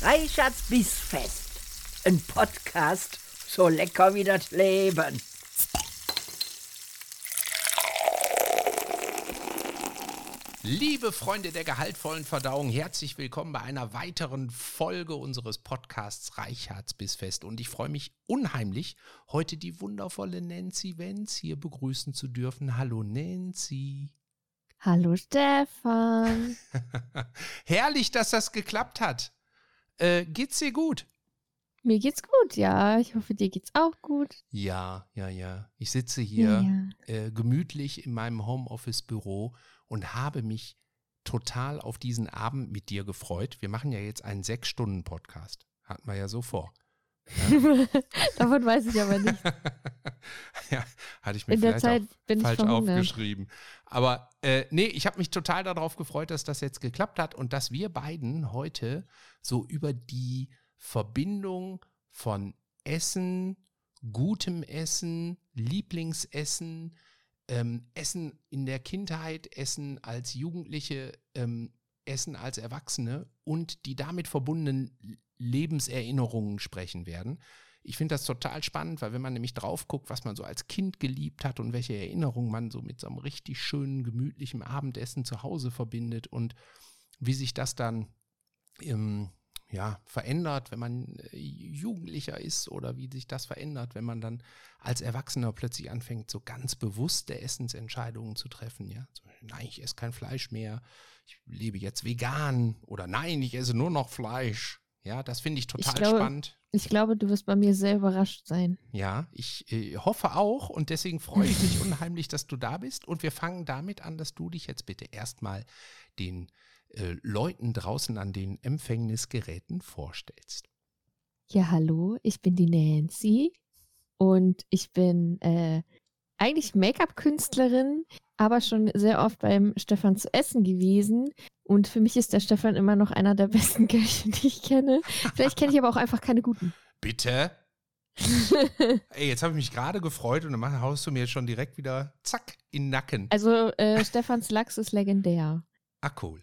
Reichards Bissfest. Ein Podcast, so lecker wie das Leben. Liebe Freunde der gehaltvollen Verdauung, herzlich willkommen bei einer weiteren Folge unseres Podcasts Reichards Bissfest. Und ich freue mich unheimlich, heute die wundervolle Nancy Wenz hier begrüßen zu dürfen. Hallo Nancy. Hallo Stefan. Herrlich, dass das geklappt hat. Äh, geht's dir gut? Mir geht's gut, ja. Ich hoffe, dir geht's auch gut. Ja, ja, ja. Ich sitze hier ja. äh, gemütlich in meinem Homeoffice-Büro und habe mich total auf diesen Abend mit dir gefreut. Wir machen ja jetzt einen Sechs-Stunden-Podcast. Hatten wir ja so vor. Davon weiß ich aber nicht. ja, hatte ich mir In vielleicht Zeit auch falsch aufgeschrieben. Aber äh, nee, ich habe mich total darauf gefreut, dass das jetzt geklappt hat und dass wir beiden heute so über die Verbindung von Essen, gutem Essen, Lieblingsessen, ähm, Essen in der Kindheit, Essen als Jugendliche, ähm, Essen als Erwachsene und die damit verbundenen Lebenserinnerungen sprechen werden. Ich finde das total spannend, weil wenn man nämlich drauf guckt, was man so als Kind geliebt hat und welche Erinnerungen man so mit so einem richtig schönen, gemütlichen Abendessen zu Hause verbindet und wie sich das dann im ja, verändert, wenn man äh, Jugendlicher ist oder wie sich das verändert, wenn man dann als Erwachsener plötzlich anfängt, so ganz bewusste Essensentscheidungen zu treffen. Ja, so, nein, ich esse kein Fleisch mehr, ich lebe jetzt vegan oder nein, ich esse nur noch Fleisch. Ja, das finde ich total ich glaube, spannend. Ich glaube, du wirst bei mir sehr überrascht sein. Ja, ich äh, hoffe auch und deswegen freue ich mich unheimlich, dass du da bist. Und wir fangen damit an, dass du dich jetzt bitte erstmal den äh, Leuten draußen an den Empfängnisgeräten vorstellst. Ja, hallo, ich bin die Nancy und ich bin äh, eigentlich Make-up-Künstlerin, aber schon sehr oft beim Stefan zu essen gewesen. Und für mich ist der Stefan immer noch einer der besten Köche, die ich kenne. Vielleicht kenne ich aber auch einfach keine guten. Bitte? Ey, jetzt habe ich mich gerade gefreut und dann haust du mir jetzt schon direkt wieder zack in den Nacken. Also äh, Stefans Lachs ist legendär. Ah, cool.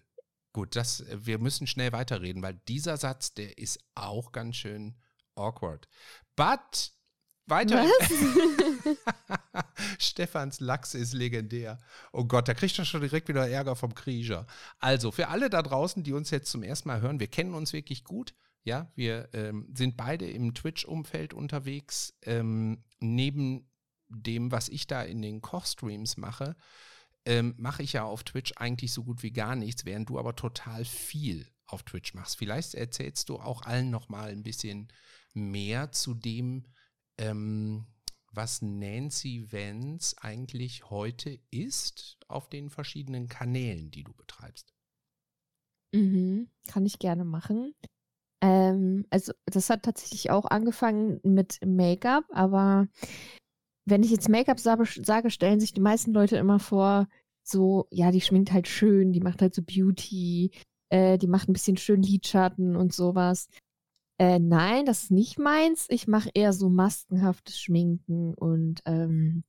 Gut, das, wir müssen schnell weiterreden, weil dieser Satz, der ist auch ganz schön awkward. But weiter. Stefans Lachs ist legendär. Oh Gott, da kriegt er schon direkt wieder Ärger vom Krieger. Also, für alle da draußen, die uns jetzt zum ersten Mal hören, wir kennen uns wirklich gut. Ja, wir ähm, sind beide im Twitch-Umfeld unterwegs. Ähm, neben dem, was ich da in den Kochstreams mache, ähm, mache ich ja auf Twitch eigentlich so gut wie gar nichts, während du aber total viel auf Twitch machst. Vielleicht erzählst du auch allen noch mal ein bisschen mehr zu dem, ähm, was Nancy Vance eigentlich heute ist auf den verschiedenen Kanälen, die du betreibst. Mhm, kann ich gerne machen. Ähm, also das hat tatsächlich auch angefangen mit Make-up, aber wenn ich jetzt Make-up sage, stellen sich die meisten Leute immer vor, so, ja, die schminkt halt schön, die macht halt so Beauty, äh, die macht ein bisschen schön Lidschatten und sowas. Äh, nein, das ist nicht meins. Ich mache eher so maskenhaftes Schminken und ähm,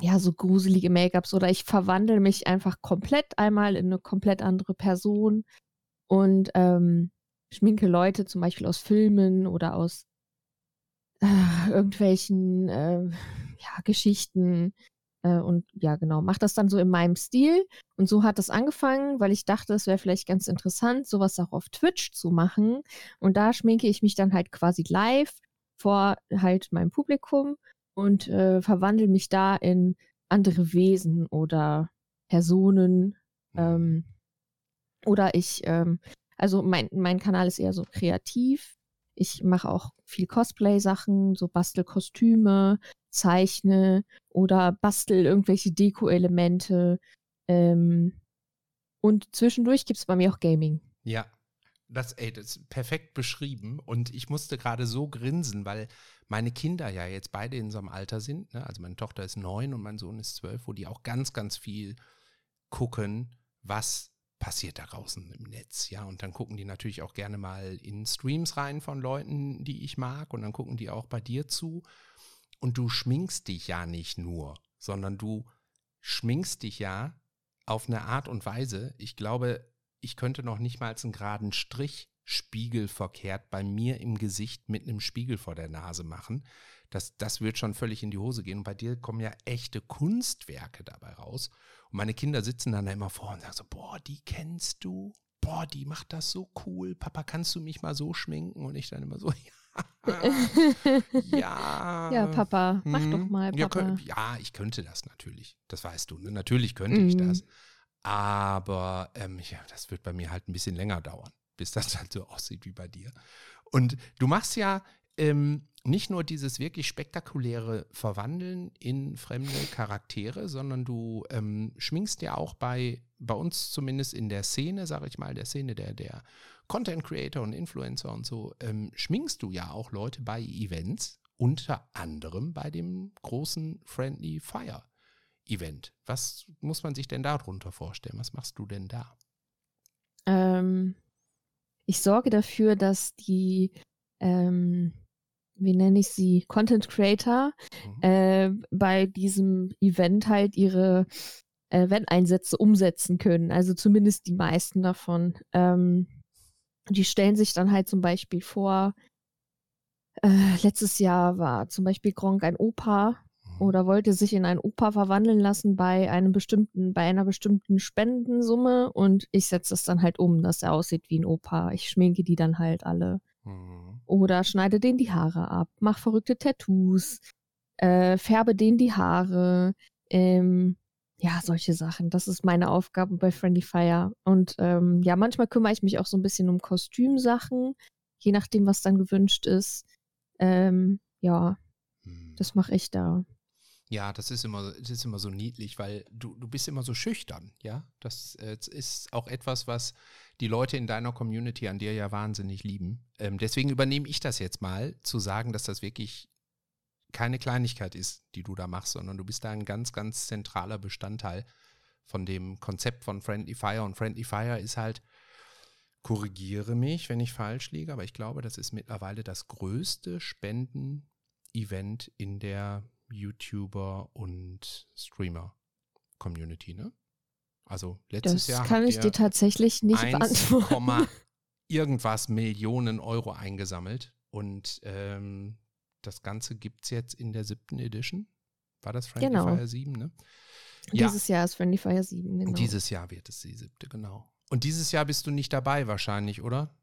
ja, so gruselige Make-ups oder ich verwandle mich einfach komplett einmal in eine komplett andere Person und ähm, schminke Leute zum Beispiel aus Filmen oder aus äh, irgendwelchen äh, ja, Geschichten. Äh, und ja, genau, mache das dann so in meinem Stil. Und so hat das angefangen, weil ich dachte, es wäre vielleicht ganz interessant, sowas auch auf Twitch zu machen. Und da schminke ich mich dann halt quasi live vor halt meinem Publikum und äh, verwandle mich da in andere Wesen oder Personen. Ähm, oder ich, ähm, also mein, mein Kanal ist eher so kreativ. Ich mache auch viel Cosplay-Sachen, so Bastelkostüme, zeichne oder bastel irgendwelche Deko-Elemente. Ähm, und zwischendurch gibt es bei mir auch Gaming. Ja, das, ey, das ist perfekt beschrieben. Und ich musste gerade so grinsen, weil meine Kinder ja jetzt beide in so einem Alter sind. Ne? Also meine Tochter ist neun und mein Sohn ist zwölf, wo die auch ganz, ganz viel gucken, was passiert da draußen im Netz, ja. Und dann gucken die natürlich auch gerne mal in Streams rein von Leuten, die ich mag. Und dann gucken die auch bei dir zu. Und du schminkst dich ja nicht nur, sondern du schminkst dich ja auf eine Art und Weise. Ich glaube, ich könnte noch nicht mal einen geraden Strich spiegelverkehrt bei mir im Gesicht mit einem Spiegel vor der Nase machen. Das, das wird schon völlig in die Hose gehen. Und bei dir kommen ja echte Kunstwerke dabei raus. Und meine Kinder sitzen dann da immer vor und sagen so, boah, die kennst du? Boah, die macht das so cool. Papa, kannst du mich mal so schminken? Und ich dann immer so, ja. ja. Ja, Papa, mach hm, doch mal, Papa. Ja, könnt, ja, ich könnte das natürlich. Das weißt du. Ne? Natürlich könnte mhm. ich das. Aber ähm, ja, das wird bei mir halt ein bisschen länger dauern, bis das halt so aussieht wie bei dir. Und du machst ja ähm, nicht nur dieses wirklich spektakuläre Verwandeln in fremde Charaktere, sondern du ähm, schminkst ja auch bei, bei uns zumindest in der Szene, sage ich mal, der Szene der, der Content Creator und Influencer und so, ähm, schminkst du ja auch Leute bei Events, unter anderem bei dem großen Friendly Fire Event. Was muss man sich denn darunter vorstellen? Was machst du denn da? Ähm, ich sorge dafür, dass die ähm, wie nenne ich sie, Content Creator mhm. äh, bei diesem Event halt ihre äh, Event-Einsätze umsetzen können. Also zumindest die meisten davon. Ähm, die stellen sich dann halt zum Beispiel vor, äh, letztes Jahr war zum Beispiel Gronk ein Opa mhm. oder wollte sich in ein Opa verwandeln lassen bei einem bestimmten, bei einer bestimmten Spendensumme und ich setze es dann halt um, dass er aussieht wie ein Opa. Ich schminke die dann halt alle. Mhm. Oder schneide denen die Haare ab, mach verrückte Tattoos, äh, färbe denen die Haare, ähm, ja, solche Sachen. Das ist meine Aufgabe bei Friendly Fire. Und ähm, ja, manchmal kümmere ich mich auch so ein bisschen um Kostümsachen, je nachdem, was dann gewünscht ist. Ähm, ja, hm. das mache ich da. Ja, das ist immer, das ist immer so niedlich, weil du, du bist immer so schüchtern, ja. Das äh, ist auch etwas, was die Leute in deiner Community an dir ja wahnsinnig lieben. Ähm, deswegen übernehme ich das jetzt mal, zu sagen, dass das wirklich keine Kleinigkeit ist, die du da machst, sondern du bist da ein ganz, ganz zentraler Bestandteil von dem Konzept von Friendly Fire. Und Friendly Fire ist halt, korrigiere mich, wenn ich falsch liege, aber ich glaube, das ist mittlerweile das größte Spenden-Event in der YouTuber und Streamer-Community, ne? Also letztes das Jahr. Das kann ich dir tatsächlich nicht 1, beantworten. irgendwas Millionen Euro eingesammelt. Und ähm, das Ganze gibt es jetzt in der siebten Edition. War das Friendly genau. Fire 7, ne? Ja. Dieses Jahr ist Friendly Fire 7, genau. Dieses Jahr wird es die siebte, genau. Und dieses Jahr bist du nicht dabei wahrscheinlich, oder?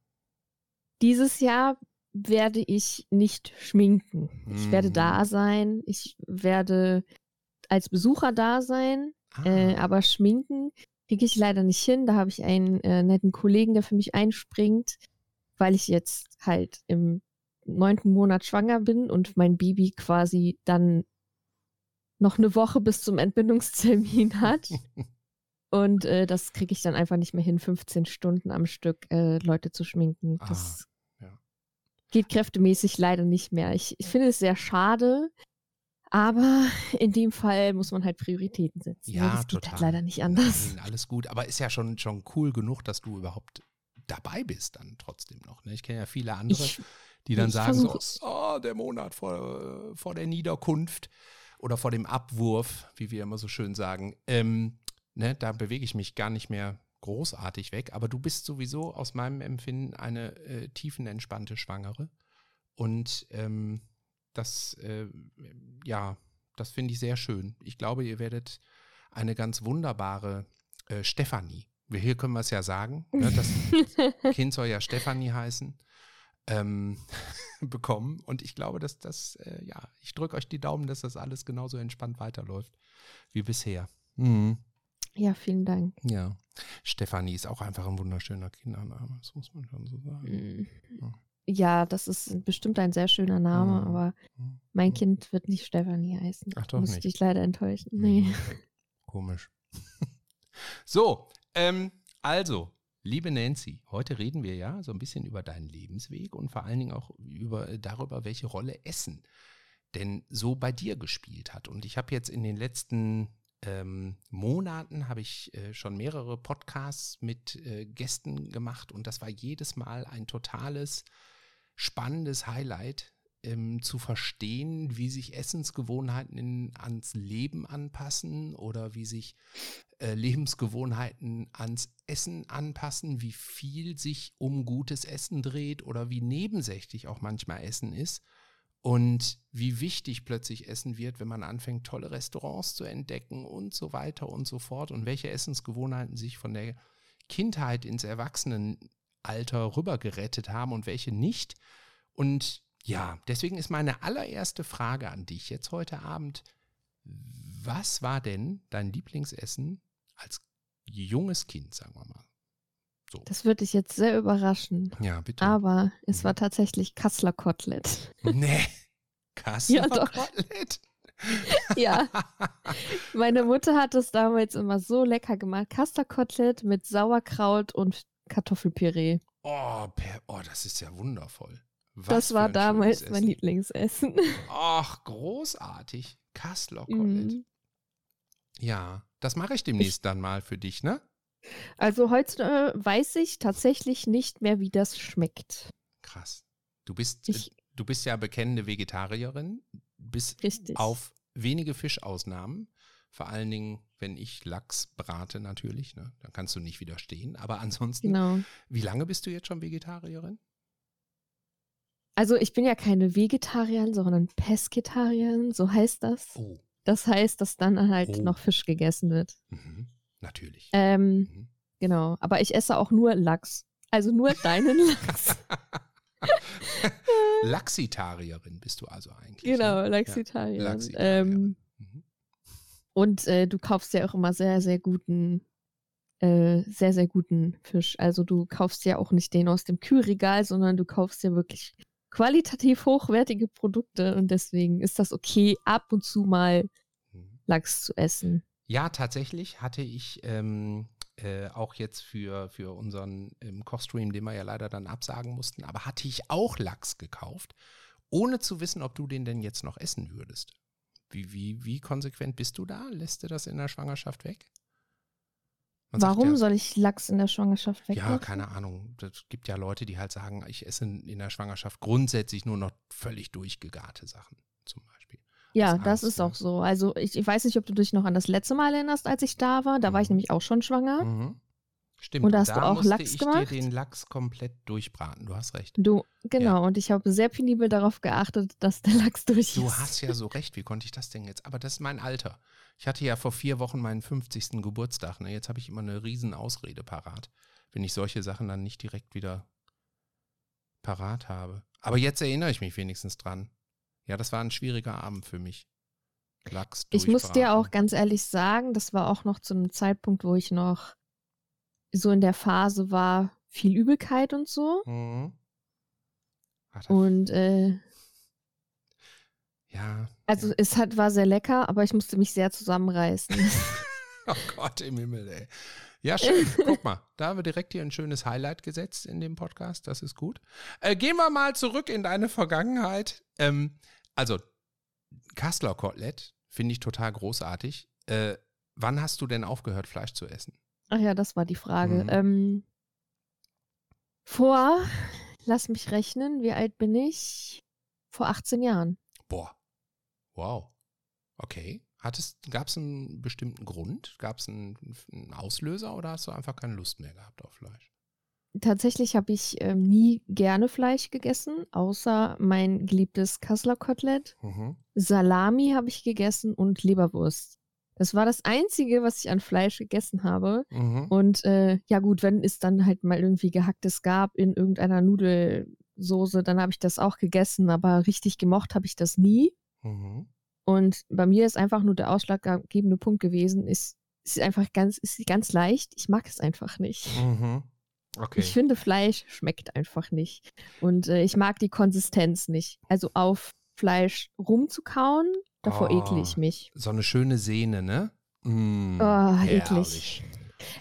Dieses Jahr werde ich nicht schminken. Ich werde da mhm. sein. Ich werde als Besucher da sein. Äh, ah. aber schminken kriege ich leider nicht hin. Da habe ich einen äh, netten Kollegen, der für mich einspringt, weil ich jetzt halt im neunten Monat schwanger bin und mein Baby quasi dann noch eine Woche bis zum Entbindungstermin hat. und äh, das kriege ich dann einfach nicht mehr hin, 15 Stunden am Stück äh, Leute zu schminken. Das geht kräftemäßig leider nicht mehr. Ich, ich finde es sehr schade, aber in dem Fall muss man halt Prioritäten setzen. Ja, das total. geht halt leider nicht anders. Nein, alles gut, aber ist ja schon, schon cool genug, dass du überhaupt dabei bist dann trotzdem noch. Ne? Ich kenne ja viele andere, ich, die dann sagen so, oh, der Monat vor, vor der Niederkunft oder vor dem Abwurf, wie wir immer so schön sagen, ähm, ne, da bewege ich mich gar nicht mehr großartig weg, aber du bist sowieso aus meinem Empfinden eine äh, tiefenentspannte Schwangere. Und ähm, das, äh, ja, das finde ich sehr schön. Ich glaube, ihr werdet eine ganz wunderbare äh, Stefanie. Hier können wir es ja sagen. Ne? Das Kind soll ja Stefanie heißen. Ähm, bekommen. Und ich glaube, dass das, äh, ja, ich drücke euch die Daumen, dass das alles genauso entspannt weiterläuft wie bisher. Mhm. Ja, vielen Dank. Ja. Stefanie ist auch einfach ein wunderschöner Kindername, das muss man schon so sagen. Mhm. Ja. Ja. das ist bestimmt ein sehr schöner Name, mhm. aber mein mhm. Kind wird nicht Stefanie heißen. Ach doch Muss nicht. dich leider enttäuschen. Nee. Mhm. Komisch. so, ähm, also, liebe Nancy, heute reden wir ja so ein bisschen über deinen Lebensweg und vor allen Dingen auch über, äh, darüber, welche Rolle Essen denn so bei dir gespielt hat. Und ich habe jetzt in den letzten ähm, Monaten habe ich äh, schon mehrere Podcasts mit äh, Gästen gemacht und das war jedes Mal ein totales, spannendes Highlight, ähm, zu verstehen, wie sich Essensgewohnheiten in, ans Leben anpassen oder wie sich äh, Lebensgewohnheiten ans Essen anpassen, wie viel sich um gutes Essen dreht oder wie nebensächlich auch manchmal Essen ist und wie wichtig plötzlich Essen wird, wenn man anfängt, tolle Restaurants zu entdecken und so weiter und so fort und welche Essensgewohnheiten sich von der Kindheit ins Erwachsenenalter rübergerettet haben und welche nicht. Und ja, deswegen ist meine allererste Frage an dich jetzt heute Abend, was war denn dein Lieblingsessen als junges Kind, sagen wir mal? So. Das würde dich jetzt sehr überraschen. Ja, bitte. Aber es war mhm. tatsächlich Kassler Kotelett. Nee, Kassler ja, Kotelett? ja. Meine Mutter hat es damals immer so lecker gemacht. Kassler Kotelett mit Sauerkraut und Kartoffelpüree. Oh, oh, das ist ja wundervoll. Was das war damals mein Lieblingsessen. Ach, großartig. Kassler Kotelett. Mhm. Ja, das mache ich demnächst ich, dann mal für dich, ne? Also heute äh, weiß ich tatsächlich nicht mehr, wie das schmeckt. Krass. Du bist, ich, du bist ja bekennende Vegetarierin, bis richtig. auf wenige Fischausnahmen. Vor allen Dingen, wenn ich Lachs brate, natürlich, ne? dann kannst du nicht widerstehen. Aber ansonsten, genau. wie lange bist du jetzt schon Vegetarierin? Also ich bin ja keine Vegetarierin, sondern Pesketarierin, so heißt das. Oh. Das heißt, dass dann halt oh. noch Fisch gegessen wird. Mhm. Natürlich. Ähm, mhm. Genau, aber ich esse auch nur Lachs. Also nur deinen Lachs. Laxitarierin bist du also eigentlich. Genau, ne? Laxitarierin. Ja, Laxitarierin. Ähm. Und äh, du kaufst ja auch immer sehr, sehr guten, äh, sehr, sehr guten Fisch. Also du kaufst ja auch nicht den aus dem Kühlregal, sondern du kaufst ja wirklich qualitativ hochwertige Produkte und deswegen ist das okay, ab und zu mal mhm. Lachs zu essen. Ja, tatsächlich hatte ich ähm, äh, auch jetzt für, für unseren ähm, Kochstream, den wir ja leider dann absagen mussten, aber hatte ich auch Lachs gekauft, ohne zu wissen, ob du den denn jetzt noch essen würdest. Wie, wie, wie konsequent bist du da? Lässt du das in der Schwangerschaft weg? Man Warum ja, soll ich Lachs in der Schwangerschaft weglassen? Ja, keine Ahnung. Es gibt ja Leute, die halt sagen, ich esse in der Schwangerschaft grundsätzlich nur noch völlig durchgegarte Sachen, zum Beispiel. Ja, das, das ist ne? auch so. Also ich, ich, weiß nicht, ob du dich noch an das letzte Mal erinnerst, als ich da war. Da mhm. war ich mhm. nämlich auch schon schwanger. Mhm. Stimmt. Und da hast da du auch Lachs ich gemacht. dir den Lachs komplett durchbraten. Du hast recht. Du, genau. Ja. Und ich habe sehr penibel darauf geachtet, dass der Lachs durch ist. Du hast ja so recht. Wie konnte ich das denn jetzt? Aber das ist mein Alter. Ich hatte ja vor vier Wochen meinen 50. Geburtstag. Ne? Jetzt habe ich immer eine riesen Ausrede parat, wenn ich solche Sachen dann nicht direkt wieder parat habe. Aber jetzt erinnere ich mich wenigstens dran. Ja, das war ein schwieriger Abend für mich. Lachs ich muss dir auch ganz ehrlich sagen, das war auch noch zu einem Zeitpunkt, wo ich noch so in der Phase war, viel Übelkeit und so. Mhm. Und äh, ja. Also ja. es hat, war sehr lecker, aber ich musste mich sehr zusammenreißen. oh Gott im Himmel, ey. Ja, schön. Guck mal, da haben wir direkt hier ein schönes Highlight gesetzt in dem Podcast. Das ist gut. Äh, gehen wir mal zurück in deine Vergangenheit. Ähm, also, Kassler Kotelett finde ich total großartig. Äh, wann hast du denn aufgehört, Fleisch zu essen? Ach ja, das war die Frage. Mhm. Ähm, vor, lass mich rechnen, wie alt bin ich? Vor 18 Jahren. Boah. Wow. Okay. Gab es einen bestimmten Grund? Gab es einen, einen, Auslöser oder hast du einfach keine Lust mehr gehabt auf Fleisch? Tatsächlich habe ich ähm, nie gerne Fleisch gegessen, außer mein geliebtes Kassler Kotelett. Mhm. Salami habe ich gegessen und Leberwurst. Das war das Einzige, was ich an Fleisch gegessen habe. Mhm. Und äh, ja gut, wenn es dann halt mal irgendwie gehacktes gab in irgendeiner Nudelsoße, dann habe ich das auch gegessen, aber richtig gemocht habe ich das nie. Mhm. Und bei mir ist einfach nur der ausschlaggebende Punkt gewesen, ist, ist einfach ganz, ist ganz leicht. Ich mag es einfach nicht. Mhm. Okay. Ich finde, Fleisch schmeckt einfach nicht. Und äh, ich mag die Konsistenz nicht. Also auf Fleisch rumzukauen, Davor oh, ekle ich mich. So eine schöne Sehne, ne? Mm, oh, eklig.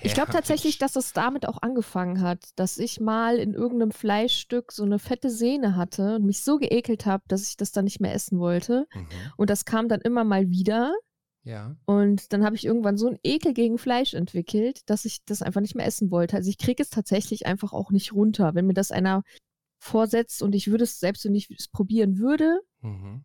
Ich glaube tatsächlich, dass es damit auch angefangen hat, dass ich mal in irgendeinem Fleischstück so eine fette Sehne hatte und mich so geekelt habe, dass ich das dann nicht mehr essen wollte. Mhm. Und das kam dann immer mal wieder. Ja. Und dann habe ich irgendwann so einen Ekel gegen Fleisch entwickelt, dass ich das einfach nicht mehr essen wollte. Also ich kriege es tatsächlich einfach auch nicht runter. Wenn mir das einer vorsetzt und ich würde es, selbst wenn ich es probieren würde, mhm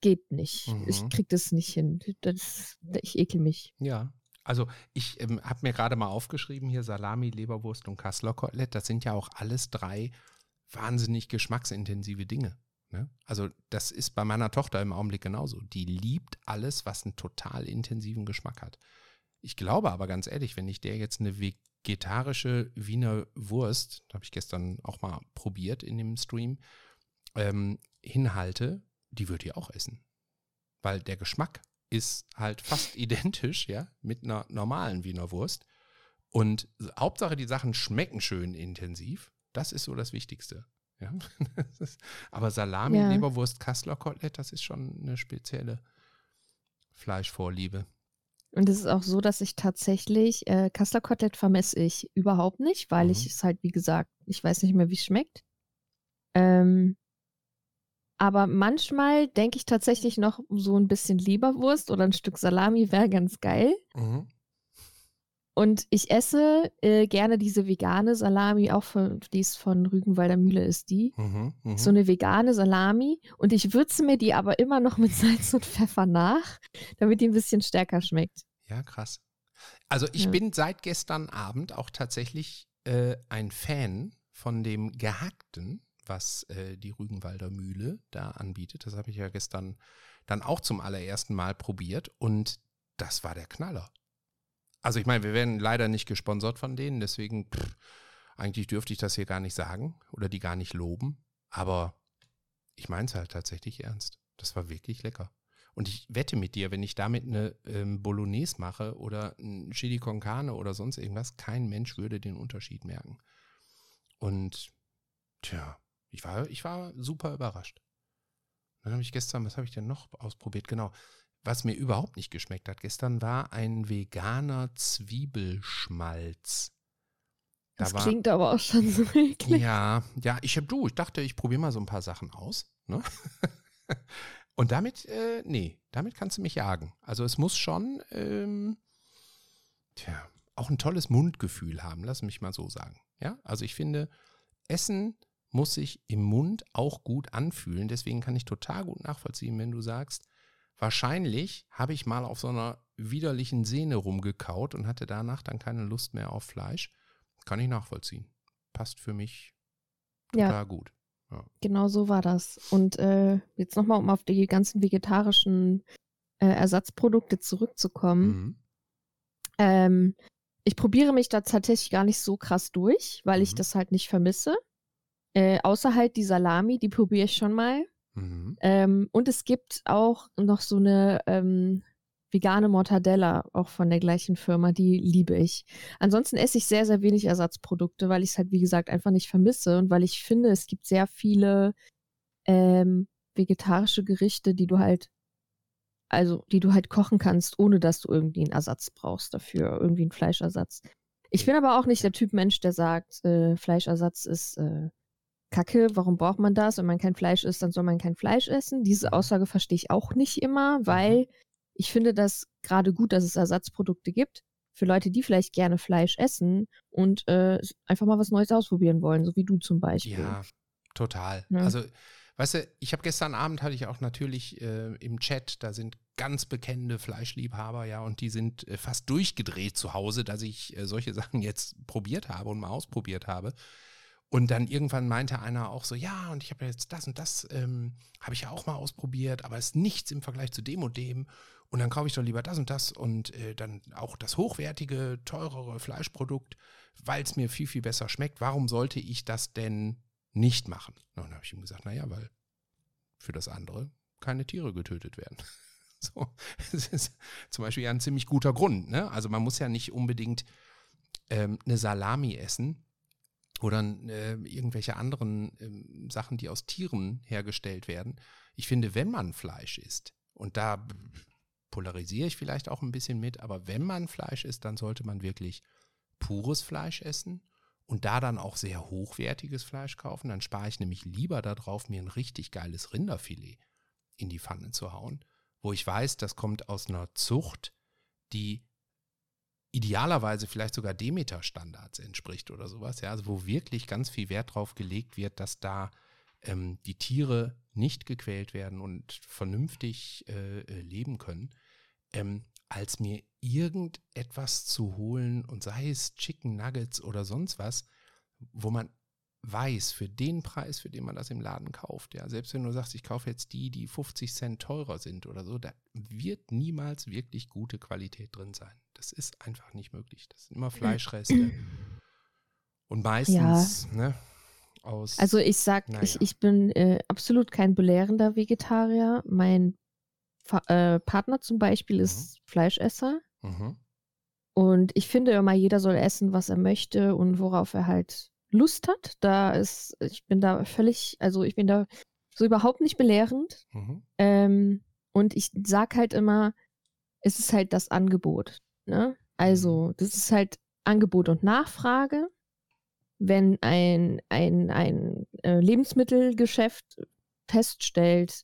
geht nicht. Mhm. Ich krieg das nicht hin. Das, ich ekel mich. Ja. Also ich ähm, habe mir gerade mal aufgeschrieben hier Salami, Leberwurst und Kassler Kotelett. Das sind ja auch alles drei wahnsinnig geschmacksintensive Dinge. Ne? Also das ist bei meiner Tochter im Augenblick genauso. Die liebt alles, was einen total intensiven Geschmack hat. Ich glaube aber ganz ehrlich, wenn ich der jetzt eine vegetarische Wiener Wurst, habe ich gestern auch mal probiert in dem Stream, ähm, hinhalte, die würde ich auch essen. Weil der Geschmack ist halt fast identisch, ja, mit einer normalen Wiener Wurst. Und Hauptsache, die Sachen schmecken schön intensiv. Das ist so das Wichtigste. Ja? aber Salami, ja. Leberwurst, Kassler Kotelett, das ist schon eine spezielle Fleischvorliebe. Und es ist auch so, dass ich tatsächlich, äh, Kassler Kotelett vermisse ich überhaupt nicht, weil mhm. ich es halt, wie gesagt, ich weiß nicht mehr, wie es schmeckt. Ähm, aber manchmal denke ich tatsächlich noch so ein bisschen Leberwurst oder ein Stück Salami wäre ganz geil. Mhm. Und ich esse äh, gerne diese vegane Salami, auch von, die ist von Rügenwalder Mühle ist die. Mhm, mh. So eine vegane Salami. Und ich würze mir die aber immer noch mit Salz und Pfeffer nach, damit die ein bisschen stärker schmeckt. Ja, krass. Also ich ja. bin seit gestern Abend auch tatsächlich äh, ein Fan von dem Gehackten was äh, die Rügenwalder Mühle da anbietet. Das habe ich ja gestern dann auch zum allerersten Mal probiert und das war der Knaller. Also ich meine, wir werden leider nicht gesponsert von denen, deswegen pff, eigentlich dürfte ich das hier gar nicht sagen oder die gar nicht loben, aber ich meine es halt tatsächlich ernst. Das war wirklich lecker. Und ich wette mit dir, wenn ich damit eine ähm, Bolognese mache oder ein Chili con Carne oder sonst irgendwas, kein Mensch würde den Unterschied merken. Und tja, ich war, ich war super überrascht. Dann habe ich gestern, was habe ich denn noch ausprobiert? Genau. Was mir überhaupt nicht geschmeckt hat gestern, war ein veganer Zwiebelschmalz. Da das war, klingt aber auch schon so eklig. Ja, ja, ich habe du, ich dachte, ich probiere mal so ein paar Sachen aus. Ne? Und damit, äh, nee, damit kannst du mich jagen. Also es muss schon, ähm, tja, auch ein tolles Mundgefühl haben, lass mich mal so sagen. Ja, also ich finde, Essen muss sich im Mund auch gut anfühlen. Deswegen kann ich total gut nachvollziehen, wenn du sagst, wahrscheinlich habe ich mal auf so einer widerlichen Sehne rumgekaut und hatte danach dann keine Lust mehr auf Fleisch. Kann ich nachvollziehen. Passt für mich total ja, gut. Ja. Genau so war das. Und äh, jetzt nochmal, um auf die ganzen vegetarischen äh, Ersatzprodukte zurückzukommen. Mhm. Ähm, ich probiere mich da tatsächlich gar nicht so krass durch, weil mhm. ich das halt nicht vermisse. Äh, außer halt die Salami, die probiere ich schon mal. Mhm. Ähm, und es gibt auch noch so eine ähm, vegane Mortadella, auch von der gleichen Firma, die liebe ich. Ansonsten esse ich sehr, sehr wenig Ersatzprodukte, weil ich es halt, wie gesagt, einfach nicht vermisse und weil ich finde, es gibt sehr viele ähm, vegetarische Gerichte, die du halt, also die du halt kochen kannst, ohne dass du irgendwie einen Ersatz brauchst dafür, irgendwie einen Fleischersatz. Ich bin aber auch nicht der Typ Mensch, der sagt, äh, Fleischersatz ist äh, Kacke, warum braucht man das? Wenn man kein Fleisch isst, dann soll man kein Fleisch essen. Diese mhm. Aussage verstehe ich auch nicht immer, mhm. weil ich finde das gerade gut, dass es Ersatzprodukte gibt für Leute, die vielleicht gerne Fleisch essen und äh, einfach mal was Neues ausprobieren wollen, so wie du zum Beispiel. Ja, total. Ja. Also, weißt du, ich habe gestern Abend hatte ich auch natürlich äh, im Chat, da sind ganz bekennende Fleischliebhaber, ja, und die sind äh, fast durchgedreht zu Hause, dass ich äh, solche Sachen jetzt probiert habe und mal ausprobiert habe. Und dann irgendwann meinte einer auch so, ja, und ich habe jetzt das und das, ähm, habe ich ja auch mal ausprobiert, aber es ist nichts im Vergleich zu dem und dem. Und dann kaufe ich doch lieber das und das und äh, dann auch das hochwertige, teurere Fleischprodukt, weil es mir viel, viel besser schmeckt. Warum sollte ich das denn nicht machen? Und dann habe ich ihm gesagt, naja, weil für das andere keine Tiere getötet werden. So, das ist zum Beispiel ja ein ziemlich guter Grund. Ne? Also man muss ja nicht unbedingt ähm, eine Salami essen, oder äh, irgendwelche anderen äh, Sachen, die aus Tieren hergestellt werden. Ich finde, wenn man Fleisch isst, und da polarisiere ich vielleicht auch ein bisschen mit, aber wenn man Fleisch isst, dann sollte man wirklich pures Fleisch essen und da dann auch sehr hochwertiges Fleisch kaufen. Dann spare ich nämlich lieber darauf, mir ein richtig geiles Rinderfilet in die Pfanne zu hauen, wo ich weiß, das kommt aus einer Zucht, die idealerweise vielleicht sogar Demeter-Standards entspricht oder sowas, ja, also wo wirklich ganz viel Wert drauf gelegt wird, dass da ähm, die Tiere nicht gequält werden und vernünftig äh, äh leben können. Ähm, als mir irgendetwas zu holen und sei es Chicken Nuggets oder sonst was, wo man weiß, für den Preis, für den man das im Laden kauft, ja, selbst wenn du sagst, ich kaufe jetzt die, die 50 Cent teurer sind oder so, da wird niemals wirklich gute Qualität drin sein. Das ist einfach nicht möglich. Das sind immer Fleischreste. Und meistens, ja. ne, aus. Also ich sag, naja. ich, ich bin äh, absolut kein belehrender Vegetarier. Mein Fa äh, Partner zum Beispiel ist mhm. Fleischesser. Mhm. Und ich finde immer, jeder soll essen, was er möchte und worauf er halt Lust hat. Da ist, ich bin da völlig, also ich bin da so überhaupt nicht belehrend. Mhm. Ähm, und ich sag halt immer, es ist halt das Angebot. Ne? Also, mhm. das ist halt Angebot und Nachfrage. Wenn ein, ein, ein äh, Lebensmittelgeschäft feststellt,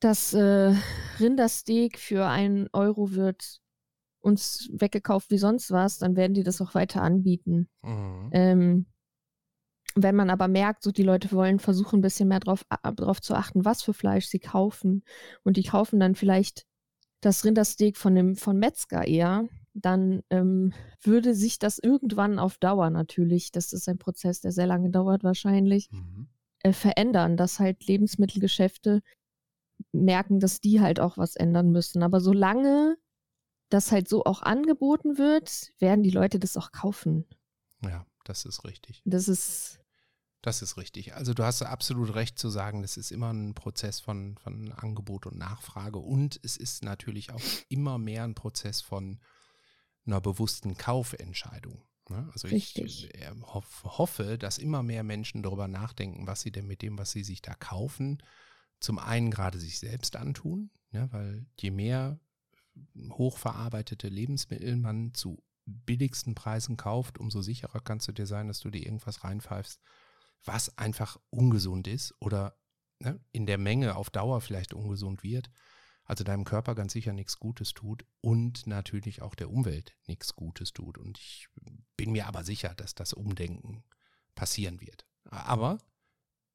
das äh, Rindersteak für einen Euro wird uns weggekauft wie sonst was, dann werden die das auch weiter anbieten. Mhm. Ähm, wenn man aber merkt, so die Leute wollen versuchen, ein bisschen mehr drauf, drauf zu achten, was für Fleisch sie kaufen und die kaufen dann vielleicht das Rindersteak von dem von Metzger eher, dann ähm, würde sich das irgendwann auf Dauer natürlich, das ist ein Prozess, der sehr lange dauert wahrscheinlich, mhm. äh, verändern, dass halt Lebensmittelgeschäfte merken, dass die halt auch was ändern müssen. Aber solange das halt so auch angeboten wird, werden die Leute das auch kaufen. Ja, das ist richtig. Das ist das ist richtig. Also du hast absolut recht zu sagen, das ist immer ein Prozess von, von Angebot und Nachfrage und es ist natürlich auch immer mehr ein Prozess von einer bewussten Kaufentscheidung. Ne? Also richtig. ich äh, hoffe, dass immer mehr Menschen darüber nachdenken, was sie denn mit dem, was sie sich da kaufen, zum einen gerade sich selbst antun, ja, weil je mehr hochverarbeitete Lebensmittel man zu billigsten Preisen kauft, umso sicherer kannst du dir sein, dass du dir irgendwas reinpfeifst, was einfach ungesund ist oder ne, in der Menge auf Dauer vielleicht ungesund wird, also deinem Körper ganz sicher nichts Gutes tut und natürlich auch der Umwelt nichts Gutes tut. Und ich bin mir aber sicher, dass das Umdenken passieren wird. Aber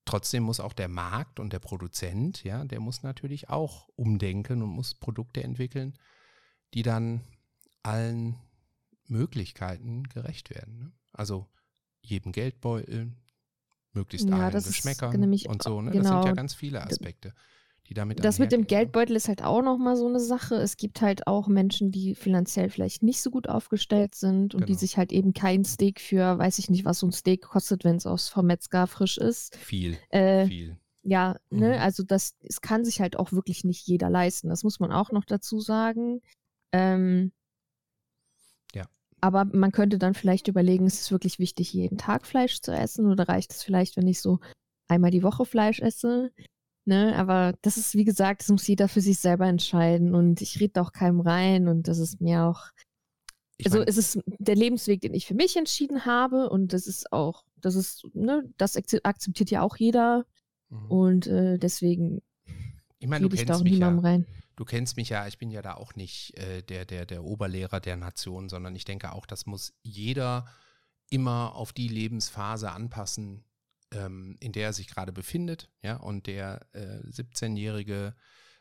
trotzdem muss auch der Markt und der Produzent, ja, der muss natürlich auch umdenken und muss Produkte entwickeln, die dann allen Möglichkeiten gerecht werden. Ne? Also jedem Geldbeutel, möglichst ja, allen Geschmäckern und so. Ne? Genau, das sind ja genau ganz viele Aspekte. Die damit das mit dem Geldbeutel ist halt auch nochmal so eine Sache. Es gibt halt auch Menschen, die finanziell vielleicht nicht so gut aufgestellt sind und genau. die sich halt eben kein Steak für, weiß ich nicht, was so ein Steak kostet, wenn es aus vom Metzger frisch ist. Viel. Äh, viel. Ja, ne, mhm. ne, also das, es kann sich halt auch wirklich nicht jeder leisten. Das muss man auch noch dazu sagen. Ähm, aber man könnte dann vielleicht überlegen, ist es wirklich wichtig, jeden Tag Fleisch zu essen? Oder reicht es vielleicht, wenn ich so einmal die Woche Fleisch esse? Ne, aber das ist, wie gesagt, das muss jeder für sich selber entscheiden. Und ich rede auch keinem rein. Und das ist mir auch, ich also es ist der Lebensweg, den ich für mich entschieden habe. Und das ist auch, das ist, ne, das akzeptiert ja auch jeder. Mhm. und äh, deswegen ich meine, du kennst mich ja. rein du kennst mich ja, ich bin ja da auch nicht äh, der, der, der Oberlehrer der Nation, sondern ich denke auch, das muss jeder immer auf die Lebensphase anpassen, ähm, in der er sich gerade befindet. Ja, und der äh, 17-jährige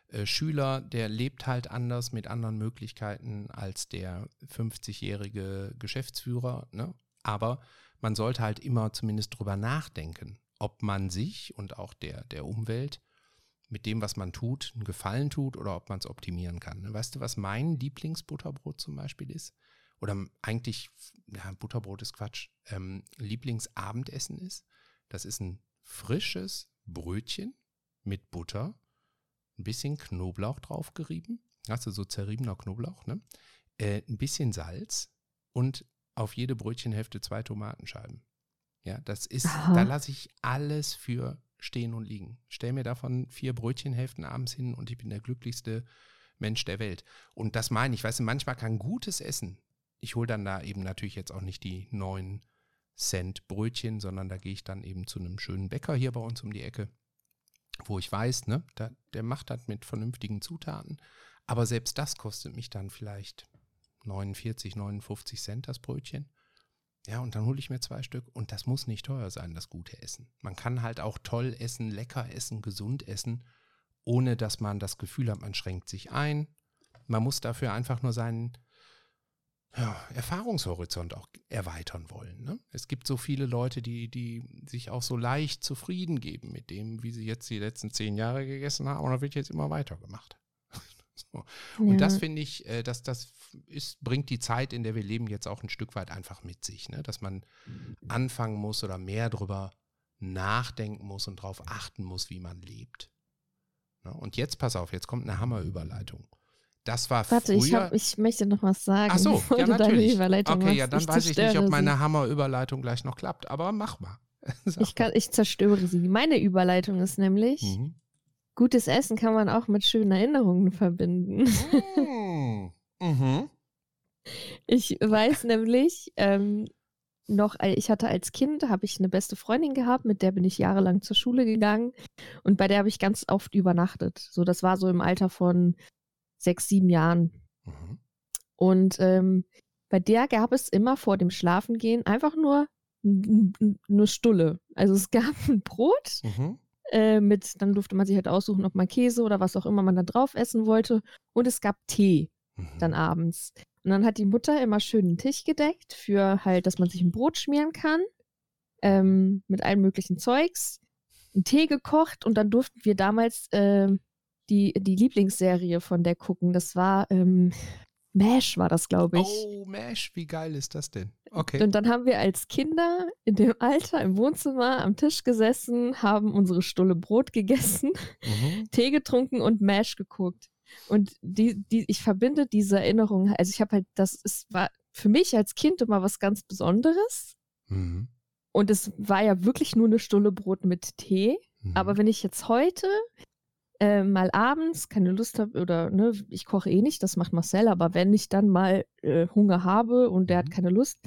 äh, Schüler, der lebt halt anders mit anderen Möglichkeiten als der 50-jährige Geschäftsführer. Ne? Aber man sollte halt immer zumindest drüber nachdenken, ob man sich und auch der, der Umwelt mit dem, was man tut, einen Gefallen tut oder ob man es optimieren kann. Ne? Weißt du, was mein Lieblingsbutterbrot zum Beispiel ist? Oder eigentlich, ja, Butterbrot ist Quatsch, ähm, Lieblingsabendessen ist? Das ist ein frisches Brötchen mit Butter, ein bisschen Knoblauch drauf gerieben, hast du so zerriebener Knoblauch, ne? Äh, ein bisschen Salz und auf jede Brötchenhälfte zwei Tomatenscheiben. Ja, das ist, Aha. da lasse ich alles für stehen und liegen. Stell mir davon vier Brötchenhälften abends hin und ich bin der glücklichste Mensch der Welt. Und das meine ich, weißt du, manchmal kann gutes Essen, ich hole dann da eben natürlich jetzt auch nicht die neun Cent Brötchen, sondern da gehe ich dann eben zu einem schönen Bäcker hier bei uns um die Ecke, wo ich weiß, ne, da, der macht das mit vernünftigen Zutaten. Aber selbst das kostet mich dann vielleicht 49, 59 Cent das Brötchen. Ja, und dann hole ich mir zwei Stück und das muss nicht teuer sein, das gute Essen. Man kann halt auch toll essen, lecker essen, gesund essen, ohne dass man das Gefühl hat, man schränkt sich ein. man muss dafür einfach nur seinen ja, Erfahrungshorizont auch erweitern wollen. Ne? Es gibt so viele Leute, die, die sich auch so leicht zufrieden geben mit dem, wie sie jetzt die letzten zehn Jahre gegessen haben. Und da wird jetzt immer weitergemacht. So. Und ja. das finde ich, äh, dass das ist, bringt die Zeit, in der wir leben, jetzt auch ein Stück weit einfach mit sich, ne? dass man anfangen muss oder mehr drüber nachdenken muss und darauf achten muss, wie man lebt. Ne? Und jetzt pass auf, jetzt kommt eine Hammerüberleitung. Das war Warte, früher. Ich, hab, ich möchte noch was sagen. Ach so, ja, natürlich. okay, ja, dann ich weiß ich nicht, ob meine Hammerüberleitung gleich noch klappt, aber mach mal. ich, kann, ich zerstöre sie. Meine Überleitung ist nämlich, mhm. Gutes Essen kann man auch mit schönen Erinnerungen verbinden. Mm. mhm. Ich weiß nämlich, ähm, noch, ich hatte als Kind, habe ich eine beste Freundin gehabt, mit der bin ich jahrelang zur Schule gegangen und bei der habe ich ganz oft übernachtet. So, das war so im Alter von sechs, sieben Jahren. Mhm. Und ähm, bei der gab es immer vor dem Schlafengehen einfach nur eine Stulle. Also es gab ein Brot mhm. Äh, mit, dann durfte man sich halt aussuchen, ob man Käse oder was auch immer man da drauf essen wollte. Und es gab Tee mhm. dann abends. Und dann hat die Mutter immer schön den Tisch gedeckt für halt, dass man sich ein Brot schmieren kann. Ähm, mit allem möglichen Zeugs. Einen Tee gekocht und dann durften wir damals äh, die, die Lieblingsserie von der gucken. Das war ähm, MASH war das, glaube ich. Oh, MASH, wie geil ist das denn? Okay. Und dann haben wir als Kinder in dem Alter im Wohnzimmer am Tisch gesessen, haben unsere Stulle Brot gegessen, mhm. Tee getrunken und MASH geguckt. Und die, die, ich verbinde diese Erinnerung, also ich habe halt, das ist, war für mich als Kind immer was ganz Besonderes. Mhm. Und es war ja wirklich nur eine Stulle Brot mit Tee. Mhm. Aber wenn ich jetzt heute äh, mal abends keine Lust habe oder ne, ich koche eh nicht, das macht Marcel, aber wenn ich dann mal äh, Hunger habe und der mhm. hat keine Lust,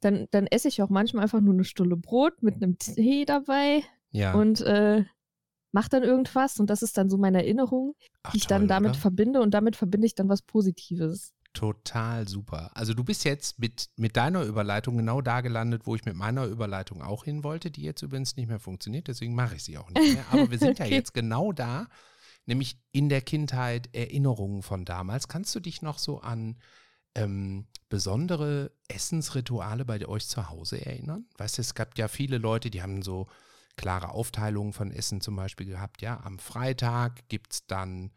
dann, dann esse ich auch manchmal einfach nur eine Stulle Brot mit einem Tee dabei ja. und äh, mache dann irgendwas und das ist dann so meine Erinnerung, Ach, die ich toll, dann damit oder? verbinde und damit verbinde ich dann was Positives. Total super. Also du bist jetzt mit, mit deiner Überleitung genau da gelandet, wo ich mit meiner Überleitung auch hin wollte, die jetzt übrigens nicht mehr funktioniert, deswegen mache ich sie auch nicht mehr. Aber wir sind okay. ja jetzt genau da, nämlich in der Kindheit Erinnerungen von damals. Kannst du dich noch so an ähm, besondere Essensrituale bei euch zu Hause erinnern? Weißt du, es gab ja viele Leute, die haben so klare Aufteilungen von Essen zum Beispiel gehabt. Ja, am Freitag gibt es dann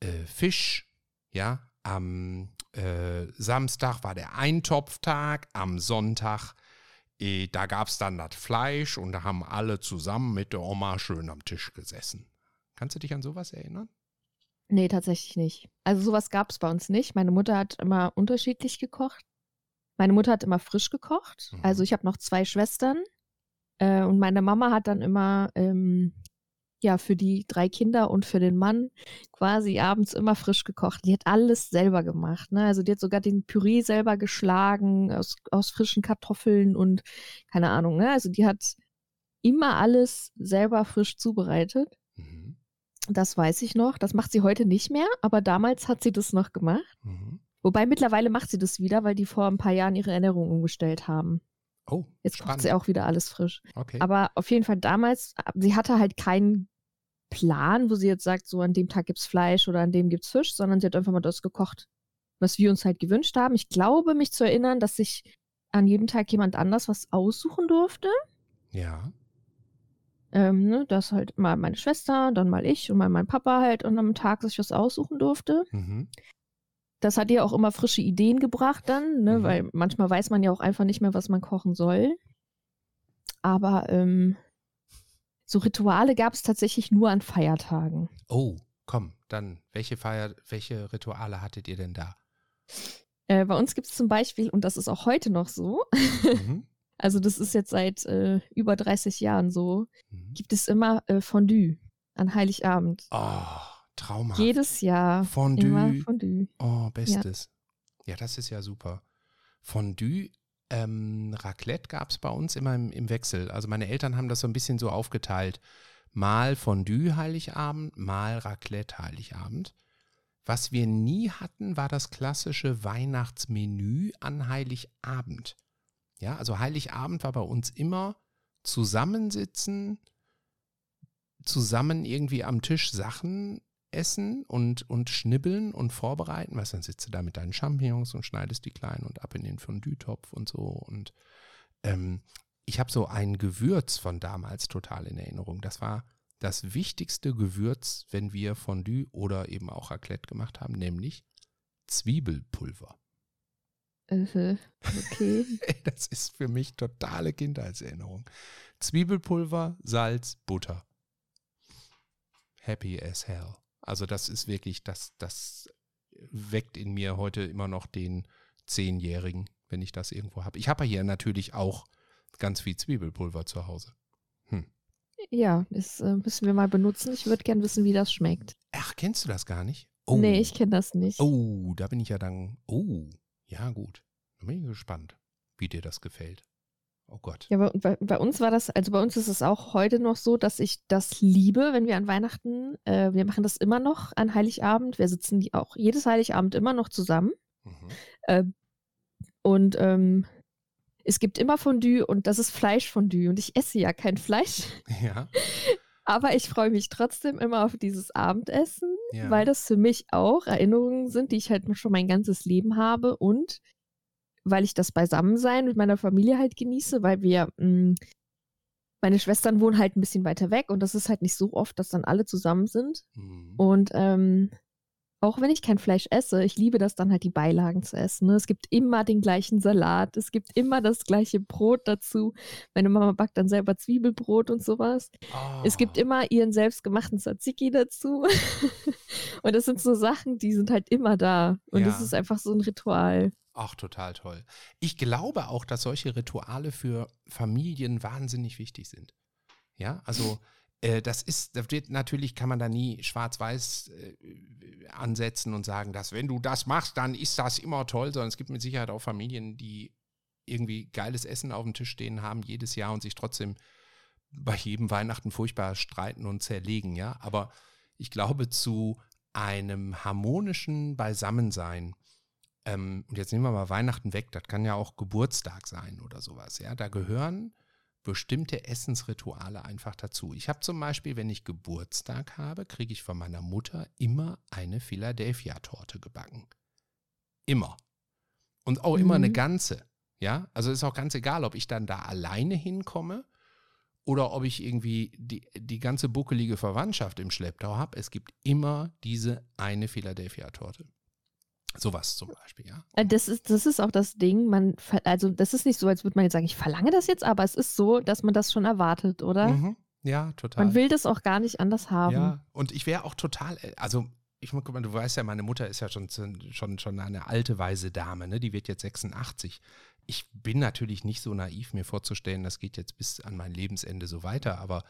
äh, Fisch, ja, am äh, Samstag war der Eintopftag, am Sonntag, äh, da gab es dann das Fleisch und da haben alle zusammen mit der Oma schön am Tisch gesessen. Kannst du dich an sowas erinnern? Nee, tatsächlich nicht. Also sowas gab es bei uns nicht. Meine Mutter hat immer unterschiedlich gekocht. Meine Mutter hat immer frisch gekocht. Mhm. Also ich habe noch zwei Schwestern. Äh, und meine Mama hat dann immer ähm, ja für die drei Kinder und für den Mann quasi abends immer frisch gekocht. Die hat alles selber gemacht. Ne? Also die hat sogar den Püree selber geschlagen aus, aus frischen Kartoffeln und keine Ahnung. Ne? Also die hat immer alles selber frisch zubereitet. Das weiß ich noch. Das macht sie heute nicht mehr, aber damals hat sie das noch gemacht. Mhm. Wobei mittlerweile macht sie das wieder, weil die vor ein paar Jahren ihre Ernährung umgestellt haben. Oh, Jetzt spannend. kocht sie auch wieder alles frisch. Okay. Aber auf jeden Fall damals, sie hatte halt keinen Plan, wo sie jetzt sagt, so an dem Tag gibt es Fleisch oder an dem gibt es Fisch, sondern sie hat einfach mal das gekocht, was wir uns halt gewünscht haben. Ich glaube, mich zu erinnern, dass sich an jedem Tag jemand anders was aussuchen durfte. Ja. Ähm, ne, dass halt mal meine Schwester, dann mal ich und mal mein Papa halt an einem Tag sich was aussuchen durfte. Mhm. Das hat ihr auch immer frische Ideen gebracht dann, ne, mhm. weil manchmal weiß man ja auch einfach nicht mehr, was man kochen soll. Aber ähm, so Rituale gab es tatsächlich nur an Feiertagen. Oh, komm, dann welche Feier, welche Rituale hattet ihr denn da? Äh, bei uns gibt es zum Beispiel, und das ist auch heute noch so, mhm. Also das ist jetzt seit äh, über 30 Jahren so. Mhm. Gibt es immer äh, Fondue an Heiligabend. Oh, traumhaft. Jedes Jahr. Fondue. Fondue. Oh, bestes. Ja. ja. das ist ja super. Fondue, ähm, Raclette gab es bei uns immer im, im Wechsel. Also meine Eltern haben das so ein bisschen so aufgeteilt. Mal Fondue Heiligabend, mal Raclette Heiligabend. Was wir nie hatten, war das klassische Weihnachtsmenü an Heiligabend. Ja, also Heiligabend war bei uns immer zusammensitzen, zusammen irgendwie am Tisch Sachen essen und, und schnibbeln und vorbereiten. Was dann sitzt du da mit deinen Champignons und schneidest die klein und ab in den Fondue-Topf und so. Und ähm, ich habe so ein Gewürz von damals total in Erinnerung. Das war das wichtigste Gewürz, wenn wir Fondue oder eben auch Raclette gemacht haben, nämlich Zwiebelpulver. Okay. das ist für mich totale Kindheitserinnerung. Zwiebelpulver, Salz, Butter. Happy as hell. Also das ist wirklich, das, das weckt in mir heute immer noch den Zehnjährigen, wenn ich das irgendwo habe. Ich habe hier natürlich auch ganz viel Zwiebelpulver zu Hause. Hm. Ja, das äh, müssen wir mal benutzen. Ich würde gern wissen, wie das schmeckt. Ach, kennst du das gar nicht? Oh. Nee, ich kenne das nicht. Oh, da bin ich ja dann. Oh, ja, gut. Bin ich gespannt, wie dir das gefällt. Oh Gott. Ja, bei, bei, uns war das, also bei uns ist es auch heute noch so, dass ich das liebe, wenn wir an Weihnachten, äh, wir machen das immer noch an Heiligabend. Wir sitzen auch jedes Heiligabend immer noch zusammen. Mhm. Äh, und ähm, es gibt immer Fondue und das ist Fleischfondue und ich esse ja kein Fleisch. Ja. Aber ich freue mich trotzdem immer auf dieses Abendessen, ja. weil das für mich auch Erinnerungen sind, die ich halt schon mein ganzes Leben habe und weil ich das Beisammensein mit meiner Familie halt genieße, weil wir, mh, meine Schwestern wohnen halt ein bisschen weiter weg und das ist halt nicht so oft, dass dann alle zusammen sind. Mhm. Und ähm, auch wenn ich kein Fleisch esse, ich liebe das dann halt die Beilagen zu essen. Ne? Es gibt immer den gleichen Salat, es gibt immer das gleiche Brot dazu. Meine Mama backt dann selber Zwiebelbrot und sowas. Oh. Es gibt ah. immer ihren selbstgemachten Tzatziki dazu. und das sind so Sachen, die sind halt immer da. Und ja. das ist einfach so ein Ritual. Ach, total toll. Ich glaube auch, dass solche Rituale für Familien wahnsinnig wichtig sind. Ja, also das ist, das wird, natürlich kann man da nie schwarz-weiß äh, ansetzen und sagen, dass wenn du das machst, dann ist das immer toll, sondern es gibt mit Sicherheit auch Familien, die irgendwie geiles Essen auf dem Tisch stehen haben jedes Jahr und sich trotzdem bei jedem Weihnachten furchtbar streiten und zerlegen, ja. Aber ich glaube, zu einem harmonischen Beisammensein ähm, und jetzt nehmen wir mal Weihnachten weg, das kann ja auch Geburtstag sein oder sowas, ja, da gehören bestimmte Essensrituale einfach dazu. Ich habe zum Beispiel, wenn ich Geburtstag habe, kriege ich von meiner Mutter immer eine Philadelphia-Torte gebacken. Immer. Und auch mhm. immer eine mhm. ganze. Ja, also ist auch ganz egal, ob ich dann da alleine hinkomme oder ob ich irgendwie die, die ganze buckelige Verwandtschaft im Schlepptau habe. Es gibt immer diese eine Philadelphia-Torte. Sowas zum Beispiel, ja. Äh, das ist, das ist auch das Ding, man, also das ist nicht so, als würde man jetzt sagen, ich verlange das jetzt, aber es ist so, dass man das schon erwartet, oder? Mhm. Ja, total. Man will das auch gar nicht anders haben. Ja, und ich wäre auch total, äh, also ich guck mal, du weißt ja, meine Mutter ist ja schon, schon, schon eine alte, weise Dame, ne? Die wird jetzt 86. Ich bin natürlich nicht so naiv, mir vorzustellen, das geht jetzt bis an mein Lebensende so weiter, aber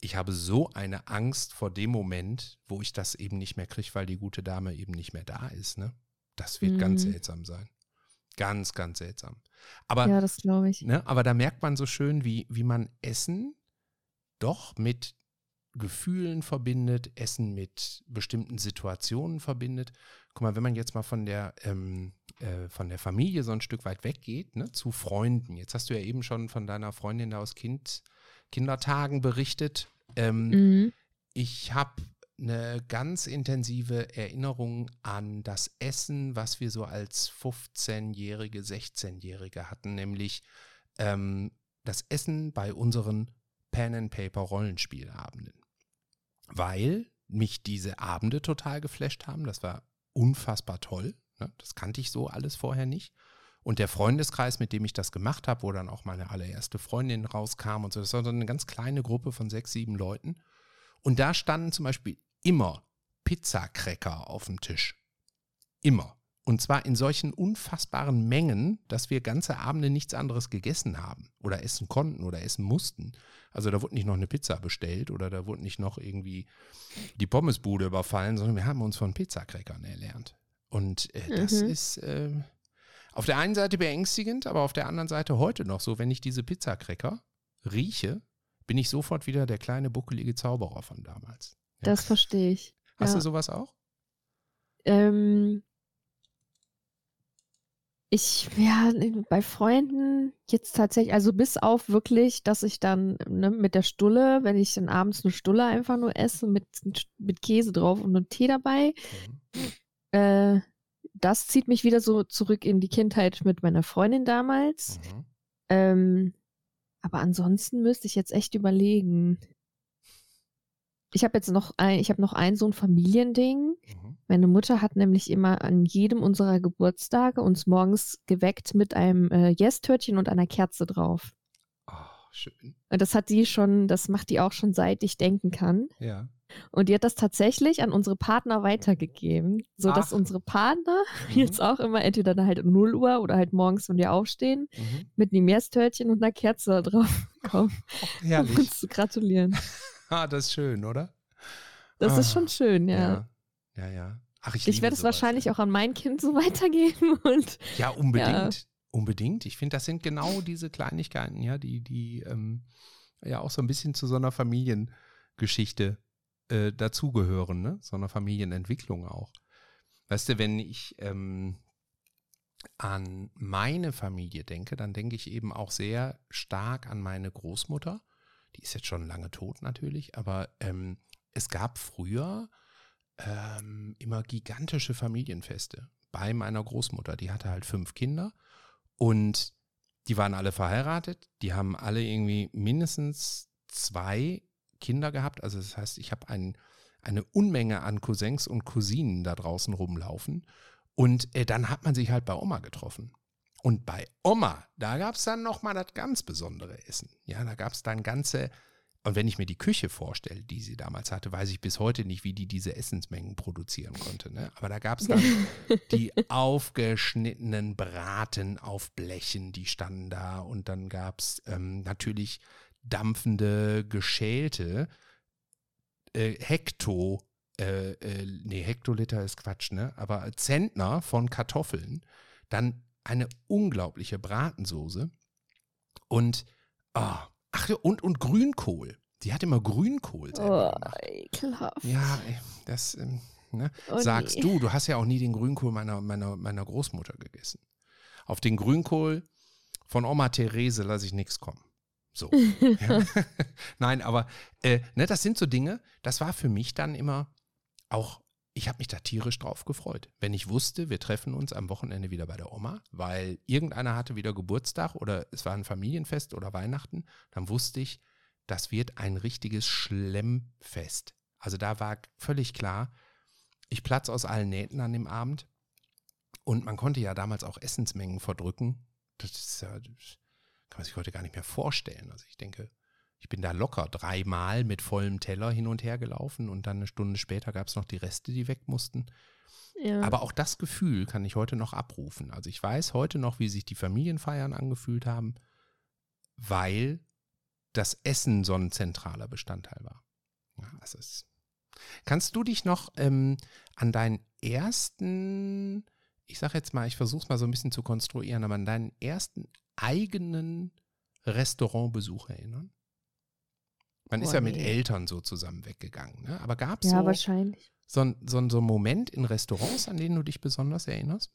ich habe so eine Angst vor dem Moment, wo ich das eben nicht mehr kriege, weil die gute Dame eben nicht mehr da ist, ne? Das wird mhm. ganz seltsam sein. Ganz, ganz seltsam. Aber, ja, das glaube ich. Ne, aber da merkt man so schön, wie, wie man Essen doch mit Gefühlen verbindet, Essen mit bestimmten Situationen verbindet. Guck mal, wenn man jetzt mal von der, ähm, äh, von der Familie so ein Stück weit weggeht, ne, zu Freunden. Jetzt hast du ja eben schon von deiner Freundin aus kind, Kindertagen berichtet. Ähm, mhm. Ich habe eine ganz intensive Erinnerung an das Essen, was wir so als 15-Jährige, 16-Jährige hatten, nämlich ähm, das Essen bei unseren Pen-and-Paper-Rollenspielabenden. Weil mich diese Abende total geflasht haben. Das war unfassbar toll. Ne? Das kannte ich so alles vorher nicht. Und der Freundeskreis, mit dem ich das gemacht habe, wo dann auch meine allererste Freundin rauskam und so, das war so eine ganz kleine Gruppe von sechs, sieben Leuten. Und da standen zum Beispiel immer Pizzakräcker auf dem Tisch. Immer. Und zwar in solchen unfassbaren Mengen, dass wir ganze Abende nichts anderes gegessen haben oder essen konnten oder essen mussten. Also da wurde nicht noch eine Pizza bestellt oder da wurde nicht noch irgendwie die Pommesbude überfallen, sondern wir haben uns von Pizzakräckern erlernt. Und äh, das mhm. ist äh, auf der einen Seite beängstigend, aber auf der anderen Seite heute noch so, wenn ich diese Pizzakräcker rieche, bin ich sofort wieder der kleine buckelige Zauberer von damals. Das verstehe ich. Hast du sowas auch? Ähm, Ich, ja, bei Freunden jetzt tatsächlich, also bis auf wirklich, dass ich dann ne, mit der Stulle, wenn ich dann abends eine Stulle einfach nur esse mit, mit Käse drauf und einem Tee dabei, mhm. äh, das zieht mich wieder so zurück in die Kindheit mit meiner Freundin damals. Mhm. Ähm, aber ansonsten müsste ich jetzt echt überlegen. Ich habe jetzt noch ein, ich habe noch ein so ein Familiending. Mhm. Meine Mutter hat nämlich immer an jedem unserer Geburtstage uns morgens geweckt mit einem äh, Yes-Törtchen und einer Kerze drauf. Oh, schön. Und das hat die schon, das macht die auch schon seit ich denken kann. Ja. Und die hat das tatsächlich an unsere Partner weitergegeben, sodass Ach. unsere Partner mhm. jetzt auch immer entweder dann halt um 0 Uhr oder halt morgens, wenn wir aufstehen, mhm. mit einem Meerstörtchen und einer Kerze drauf kommen, oh, um uns zu gratulieren. ah, das ist schön, oder? Das ah. ist schon schön, ja. Ja, ja. ja. Ach, ich ich werde es wahrscheinlich ja. auch an mein Kind so weitergeben. Und, ja, unbedingt. Ja. Unbedingt. Ich finde, das sind genau diese Kleinigkeiten, ja, die, die ähm, ja auch so ein bisschen zu so einer Familiengeschichte äh, dazugehören, ne? so einer Familienentwicklung auch. Weißt du, wenn ich ähm, an meine Familie denke, dann denke ich eben auch sehr stark an meine Großmutter. Die ist jetzt schon lange tot natürlich, aber ähm, es gab früher ähm, immer gigantische Familienfeste bei meiner Großmutter. Die hatte halt fünf Kinder und die waren alle verheiratet. Die haben alle irgendwie mindestens zwei Kinder gehabt. Also das heißt, ich habe ein, eine Unmenge an Cousins und Cousinen da draußen rumlaufen. Und äh, dann hat man sich halt bei Oma getroffen. Und bei Oma, da gab es dann nochmal das ganz besondere Essen. Ja, da gab es dann ganze, und wenn ich mir die Küche vorstelle, die sie damals hatte, weiß ich bis heute nicht, wie die diese Essensmengen produzieren konnte. Ne? Aber da gab es dann die aufgeschnittenen Braten auf Blechen, die standen da. Und dann gab es ähm, natürlich dampfende, geschälte äh, Hekto, äh, äh, nee, Hektoliter ist Quatsch, ne? Aber Zentner von Kartoffeln, dann eine unglaubliche Bratensoße und, oh, ach, und, und Grünkohl. Die hat immer Grünkohl selber oh, ekelhaft. Ja, das ähm, ne? oh, sagst nee. du. Du hast ja auch nie den Grünkohl meiner, meiner, meiner Großmutter gegessen. Auf den Grünkohl von Oma Therese lasse ich nichts kommen. So. ja. Nein, aber äh, ne, das sind so Dinge, das war für mich dann immer auch, ich habe mich da tierisch drauf gefreut. Wenn ich wusste, wir treffen uns am Wochenende wieder bei der Oma, weil irgendeiner hatte wieder Geburtstag oder es war ein Familienfest oder Weihnachten, dann wusste ich, das wird ein richtiges Schlemmfest. Also da war völlig klar, ich platze aus allen Nähten an dem Abend. Und man konnte ja damals auch Essensmengen verdrücken. Das ja, kann man sich heute gar nicht mehr vorstellen. Also ich denke, ich bin da locker dreimal mit vollem Teller hin und her gelaufen und dann eine Stunde später gab es noch die Reste, die weg mussten. Ja. Aber auch das Gefühl kann ich heute noch abrufen. Also ich weiß heute noch, wie sich die Familienfeiern angefühlt haben, weil das Essen so ein zentraler Bestandteil war. Ja, es, kannst du dich noch ähm, an deinen ersten, ich sage jetzt mal, ich versuche es mal so ein bisschen zu konstruieren, aber an deinen ersten eigenen Restaurantbesuch erinnern? Man oh, ist ja nee. mit Eltern so zusammen weggegangen, ne? Aber gab es ja, so, wahrscheinlich. So, so, so einen Moment in Restaurants, an denen du dich besonders erinnerst?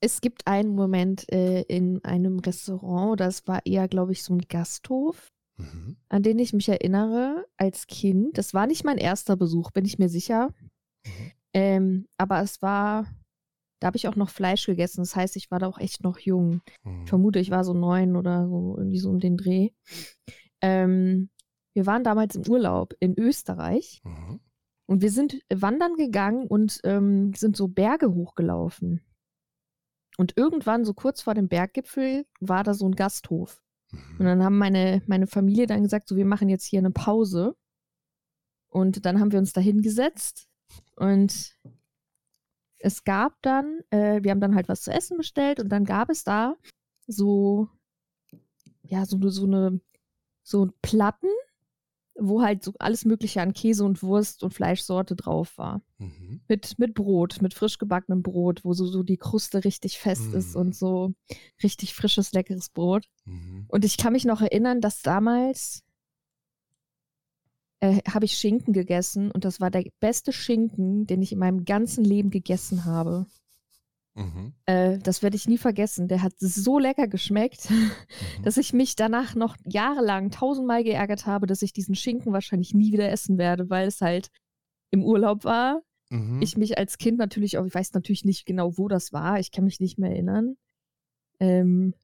Es gibt einen Moment äh, in einem Restaurant, das war eher, glaube ich, so ein Gasthof, mhm. an den ich mich erinnere als Kind. Das war nicht mein erster Besuch, bin ich mir sicher. Mhm. Ähm, aber es war da habe ich auch noch Fleisch gegessen. Das heißt, ich war da auch echt noch jung. Mhm. Ich vermute, ich war so neun oder so, irgendwie so um den Dreh. Ähm, wir waren damals im Urlaub in Österreich. Mhm. Und wir sind wandern gegangen und ähm, sind so Berge hochgelaufen. Und irgendwann, so kurz vor dem Berggipfel, war da so ein Gasthof. Mhm. Und dann haben meine, meine Familie dann gesagt, so, wir machen jetzt hier eine Pause. Und dann haben wir uns da hingesetzt und es gab dann, äh, wir haben dann halt was zu essen bestellt und dann gab es da so, ja, so, so eine, so Platten, wo halt so alles Mögliche an Käse und Wurst und Fleischsorte drauf war. Mhm. Mit, mit Brot, mit frisch gebackenem Brot, wo so, so die Kruste richtig fest mhm. ist und so richtig frisches, leckeres Brot. Mhm. Und ich kann mich noch erinnern, dass damals äh, habe ich Schinken gegessen und das war der beste Schinken, den ich in meinem ganzen Leben gegessen habe. Mhm. Äh, das werde ich nie vergessen. Der hat so lecker geschmeckt, mhm. dass ich mich danach noch jahrelang tausendmal geärgert habe, dass ich diesen Schinken wahrscheinlich nie wieder essen werde, weil es halt im Urlaub war. Mhm. Ich mich als Kind natürlich auch, ich weiß natürlich nicht genau, wo das war. Ich kann mich nicht mehr erinnern. Ähm,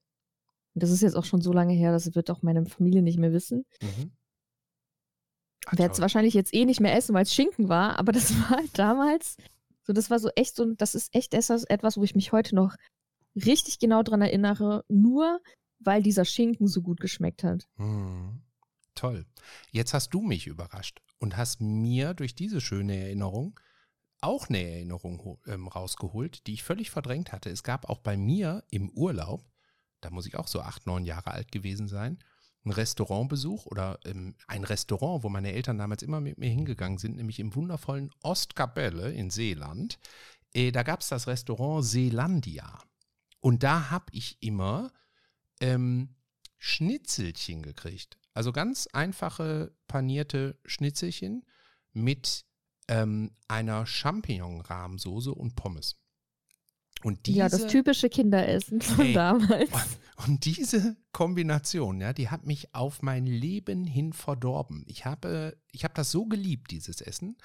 das ist jetzt auch schon so lange her, das wird auch meine Familie nicht mehr wissen. Mhm. Werde es wahrscheinlich jetzt eh nicht mehr essen, weil es Schinken war, aber das war halt damals so, das war so echt so, das ist echt etwas, wo ich mich heute noch richtig genau dran erinnere, nur weil dieser Schinken so gut geschmeckt hat. Hm. Toll. Jetzt hast du mich überrascht und hast mir durch diese schöne Erinnerung auch eine Erinnerung ähm, rausgeholt, die ich völlig verdrängt hatte. Es gab auch bei mir im Urlaub, da muss ich auch so acht, neun Jahre alt gewesen sein, einen Restaurantbesuch oder ähm, ein Restaurant, wo meine Eltern damals immer mit mir hingegangen sind, nämlich im wundervollen Ostkapelle in Seeland. Äh, da gab es das Restaurant Seelandia. Und da habe ich immer ähm, Schnitzelchen gekriegt. Also ganz einfache panierte Schnitzelchen mit ähm, einer Champignon-Rahmsoße und Pommes. Und diese, ja, das typische Kinderessen von ey, damals. Und diese Kombination, ja, die hat mich auf mein Leben hin verdorben. Ich habe, ich habe das so geliebt, dieses Essen.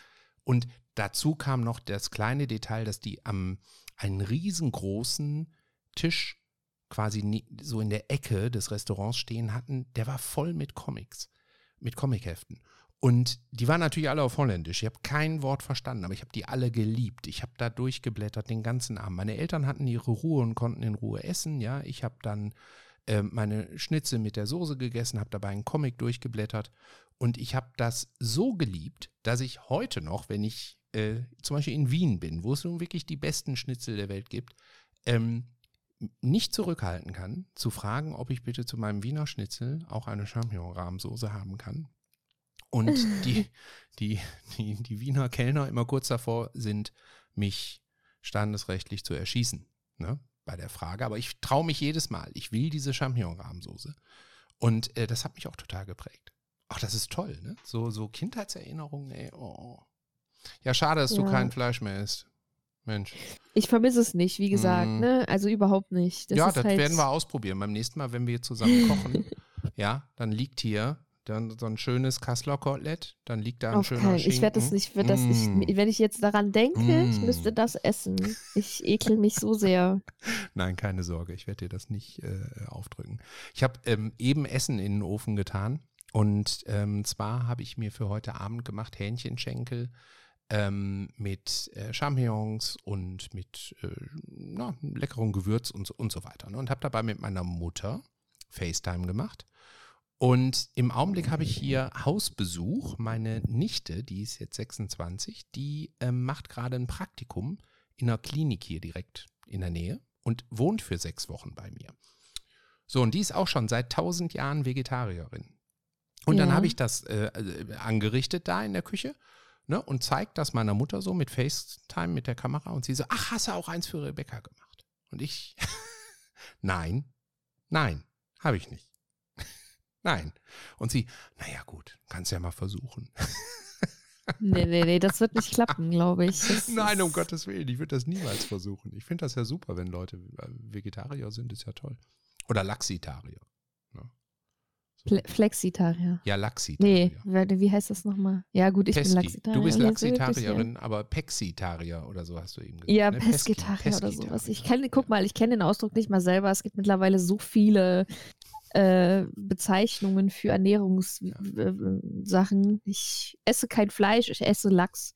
Und dazu kam noch das kleine Detail, dass die am einen riesengroßen Tisch quasi so in der Ecke des Restaurants stehen hatten. Der war voll mit Comics, mit Comicheften. Und die waren natürlich alle auf Holländisch. Ich habe kein Wort verstanden, aber ich habe die alle geliebt. Ich habe da durchgeblättert den ganzen Abend. Meine Eltern hatten ihre Ruhe und konnten in Ruhe essen. Ja, ich habe dann äh, meine Schnitzel mit der Soße gegessen, habe dabei einen Comic durchgeblättert. Und ich habe das so geliebt, dass ich heute noch, wenn ich äh, zum Beispiel in Wien bin, wo es nun wirklich die besten Schnitzel der Welt gibt, ähm, nicht zurückhalten kann, zu fragen, ob ich bitte zu meinem Wiener Schnitzel auch eine Champignon-Rahmsoße haben kann. Und die, die, die, die Wiener Kellner immer kurz davor sind, mich standesrechtlich zu erschießen. Ne? Bei der Frage. Aber ich traue mich jedes Mal. Ich will diese Champignon-Rahmsoße. Und äh, das hat mich auch total geprägt. Ach, das ist toll, ne? So, so Kindheitserinnerungen, ey. Oh. Ja, schade, dass ja. du kein Fleisch mehr isst. Mensch. Ich vermisse es nicht, wie gesagt, mm. ne? Also überhaupt nicht. Das ja, das halt werden wir ausprobieren. Beim nächsten Mal, wenn wir zusammen kochen, ja, dann liegt hier dann so ein schönes Kasseler Kotelett, dann liegt da ein Auf schöner. Schinken. Ich werde das nicht, werd das mm. nicht, wenn ich jetzt daran denke, mm. ich müsste das essen. Ich ekel mich so sehr. Nein, keine Sorge, ich werde dir das nicht äh, aufdrücken. Ich habe ähm, eben Essen in den Ofen getan und ähm, zwar habe ich mir für heute Abend gemacht Hähnchenschenkel ähm, mit äh, Champignons und mit äh, na, leckerem Gewürz und, und so weiter. Ne? Und habe dabei mit meiner Mutter FaceTime gemacht. Und im Augenblick habe ich hier Hausbesuch. Meine Nichte, die ist jetzt 26, die äh, macht gerade ein Praktikum in einer Klinik hier direkt in der Nähe und wohnt für sechs Wochen bei mir. So, und die ist auch schon seit tausend Jahren Vegetarierin. Und ja. dann habe ich das äh, äh, angerichtet da in der Küche ne, und zeigt das meiner Mutter so mit FaceTime mit der Kamera und sie so, ach, hast du auch eins für Rebecca gemacht? Und ich, nein, nein, habe ich nicht. Nein. Und sie, naja gut, kannst ja mal versuchen. Nee, nee, nee, das wird nicht klappen, glaube ich. Das Nein, um Gottes Willen, ich würde das niemals versuchen. Ich finde das ja super, wenn Leute äh, Vegetarier sind, ist ja toll. Oder Laxitarier. Ne? So. Flexitarier. Ja, Laxitarier. Nee, wie heißt das nochmal? Ja, gut, ich Pesci. bin Laxitarier. Du bist Laxitarierin, aber Pexitarier oder so hast du eben gesagt. Ja, ne? Peskitarier oder sowas. Ich kann, guck mal, ich kenne den Ausdruck nicht mal selber. Es gibt mittlerweile so viele äh, Bezeichnungen für Ernährungssachen. Ich esse kein Fleisch, ich esse Lachs.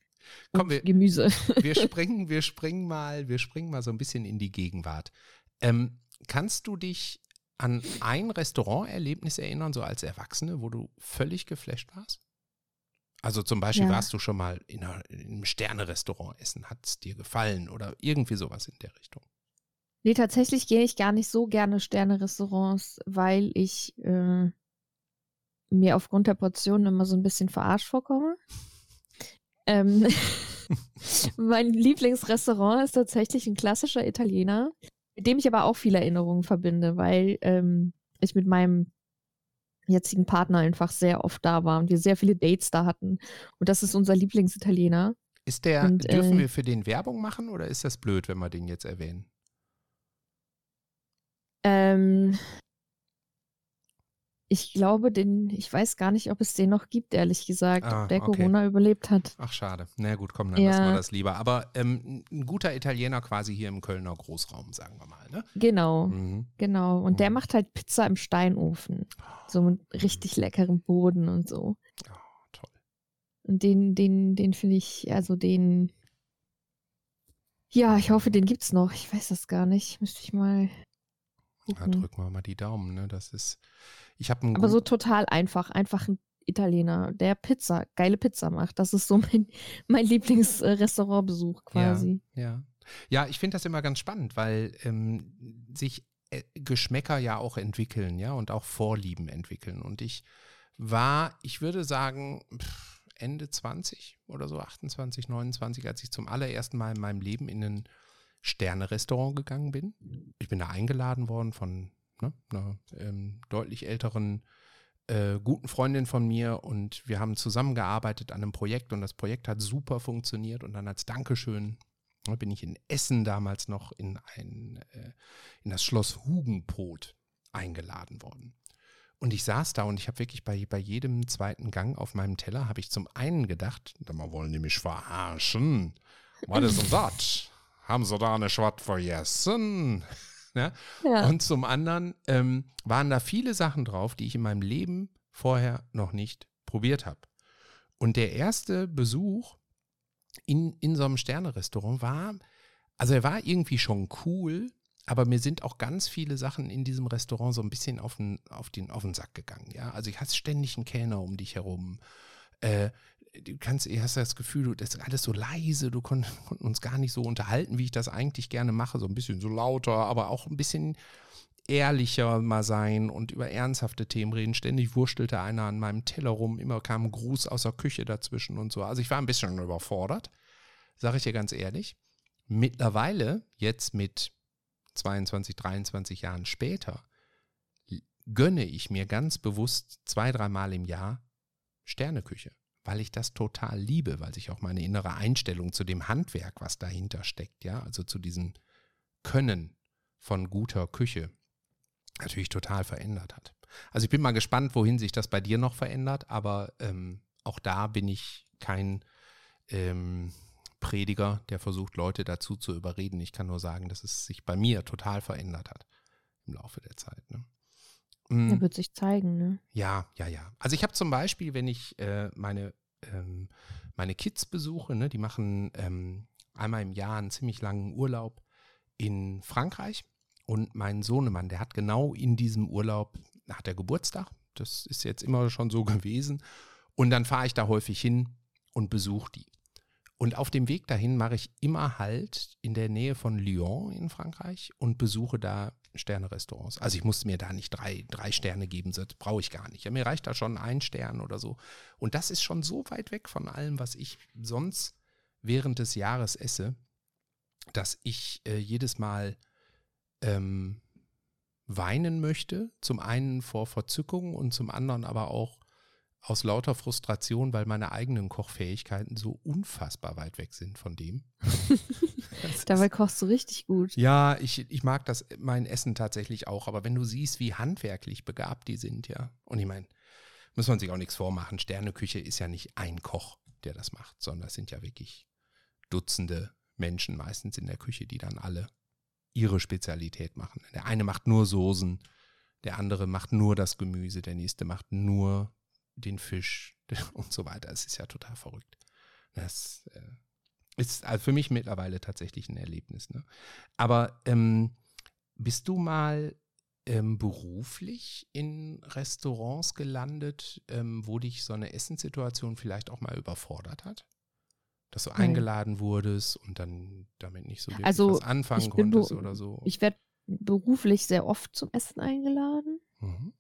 Komm, wir, Gemüse. Wir springen, wir springen mal, wir springen mal so ein bisschen in die Gegenwart. Ähm, kannst du dich an ein Restauranterlebnis erinnern, so als Erwachsene, wo du völlig geflasht warst? Also zum Beispiel ja. warst du schon mal in, einer, in einem Sterne-Restaurant essen, hat es dir gefallen oder irgendwie sowas in der Richtung? Nee, tatsächlich gehe ich gar nicht so gerne Sterne-Restaurants, weil ich äh, mir aufgrund der Portionen immer so ein bisschen verarscht vorkomme. ähm, mein Lieblingsrestaurant ist tatsächlich ein klassischer Italiener, mit dem ich aber auch viele Erinnerungen verbinde, weil ähm, ich mit meinem jetzigen Partner einfach sehr oft da war und wir sehr viele Dates da hatten. Und das ist unser Lieblingsitaliener. Ist der, und, dürfen äh, wir für den Werbung machen oder ist das blöd, wenn wir den jetzt erwähnen? Ähm, ich glaube, den, ich weiß gar nicht, ob es den noch gibt, ehrlich gesagt, ah, ob der okay. Corona überlebt hat. Ach, schade. Na gut, komm, dann ja. lassen wir das lieber. Aber ähm, ein guter Italiener quasi hier im Kölner Großraum, sagen wir mal, ne? Genau, mhm. genau. Und mhm. der macht halt Pizza im Steinofen. So mit richtig leckerem Boden und so. Oh, toll. Und den, den, den finde ich, also den, ja, ich hoffe, den gibt's noch. Ich weiß das gar nicht. Müsste ich mal. Ja, drücken wir mal die Daumen, ne? Das ist. Ich habe Aber so total einfach, einfach ein Italiener, der Pizza, geile Pizza macht. Das ist so mein, mein Lieblingsrestaurantbesuch quasi. Ja, ja. ja ich finde das immer ganz spannend, weil ähm, sich äh, Geschmäcker ja auch entwickeln, ja, und auch Vorlieben entwickeln. Und ich war, ich würde sagen, Ende 20 oder so, 28, 29, als ich zum allerersten Mal in meinem Leben in ein Sterne-Restaurant gegangen bin. Ich bin da eingeladen worden von ne, einer ähm, deutlich älteren äh, guten Freundin von mir und wir haben zusammengearbeitet an einem Projekt und das Projekt hat super funktioniert und dann als Dankeschön ne, bin ich in Essen damals noch in ein äh, in das Schloss Hugenpot eingeladen worden. Und ich saß da und ich habe wirklich bei, bei jedem zweiten Gang auf meinem Teller habe ich zum einen gedacht, da wollen die mich verarschen. Was ist denn das? Haben sie da eine Schwatt vergessen? Ne? Ja. Und zum anderen ähm, waren da viele Sachen drauf, die ich in meinem Leben vorher noch nicht probiert habe. Und der erste Besuch in, in so einem Sterne-Restaurant war, also er war irgendwie schon cool, aber mir sind auch ganz viele Sachen in diesem Restaurant so ein bisschen auf den, auf den, auf den Sack gegangen. Ja, also ich hatte ständig einen Kellner um dich herum. Äh, du kannst, hast das Gefühl, das ist alles so leise, du kon, konnten uns gar nicht so unterhalten, wie ich das eigentlich gerne mache, so ein bisschen so lauter, aber auch ein bisschen ehrlicher mal sein und über ernsthafte Themen reden. Ständig wurstelte einer an meinem Teller rum, immer kam ein Gruß aus der Küche dazwischen und so. Also ich war ein bisschen überfordert, sage ich dir ganz ehrlich. Mittlerweile, jetzt mit 22, 23 Jahren später, gönne ich mir ganz bewusst zwei, dreimal im Jahr Sterneküche weil ich das total liebe, weil sich auch meine innere Einstellung zu dem Handwerk, was dahinter steckt, ja, also zu diesem Können von guter Küche, natürlich total verändert hat. Also ich bin mal gespannt, wohin sich das bei dir noch verändert, aber ähm, auch da bin ich kein ähm, Prediger, der versucht, Leute dazu zu überreden. Ich kann nur sagen, dass es sich bei mir total verändert hat im Laufe der Zeit. Ne? Mhm. Er wird sich zeigen, ne? Ja, ja, ja. Also ich habe zum Beispiel, wenn ich äh, meine, ähm, meine Kids besuche, ne, die machen ähm, einmal im Jahr einen ziemlich langen Urlaub in Frankreich. Und mein Sohnemann, der hat genau in diesem Urlaub, hat er Geburtstag. Das ist jetzt immer schon so gewesen. Und dann fahre ich da häufig hin und besuche die. Und auf dem Weg dahin mache ich immer Halt in der Nähe von Lyon in Frankreich und besuche da Sterne-Restaurants. Also ich musste mir da nicht drei, drei Sterne geben, das brauche ich gar nicht. Ja, mir reicht da schon ein Stern oder so. Und das ist schon so weit weg von allem, was ich sonst während des Jahres esse, dass ich äh, jedes Mal ähm, weinen möchte. Zum einen vor Verzückung und zum anderen aber auch aus lauter Frustration, weil meine eigenen Kochfähigkeiten so unfassbar weit weg sind von dem. Dabei kochst du richtig gut. Ja, ich, ich mag das, mein Essen tatsächlich auch. Aber wenn du siehst, wie handwerklich begabt die sind, ja. Und ich meine, muss man sich auch nichts vormachen. Sterneküche ist ja nicht ein Koch, der das macht, sondern es sind ja wirklich Dutzende Menschen meistens in der Küche, die dann alle ihre Spezialität machen. Der eine macht nur Soßen, der andere macht nur das Gemüse, der nächste macht nur den Fisch und so weiter. Es ist ja total verrückt. Das äh, ist also für mich mittlerweile tatsächlich ein Erlebnis. Ne? Aber ähm, bist du mal ähm, beruflich in Restaurants gelandet, ähm, wo dich so eine Essenssituation vielleicht auch mal überfordert hat? Dass du eingeladen wurdest und dann damit nicht so wirklich also, was anfangen konntest oder so? Ich werde beruflich sehr oft zum Essen eingeladen. Mhm.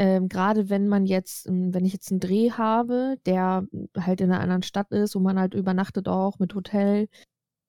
Ähm, Gerade wenn man jetzt, ähm, wenn ich jetzt einen Dreh habe, der halt in einer anderen Stadt ist, wo man halt übernachtet auch mit Hotel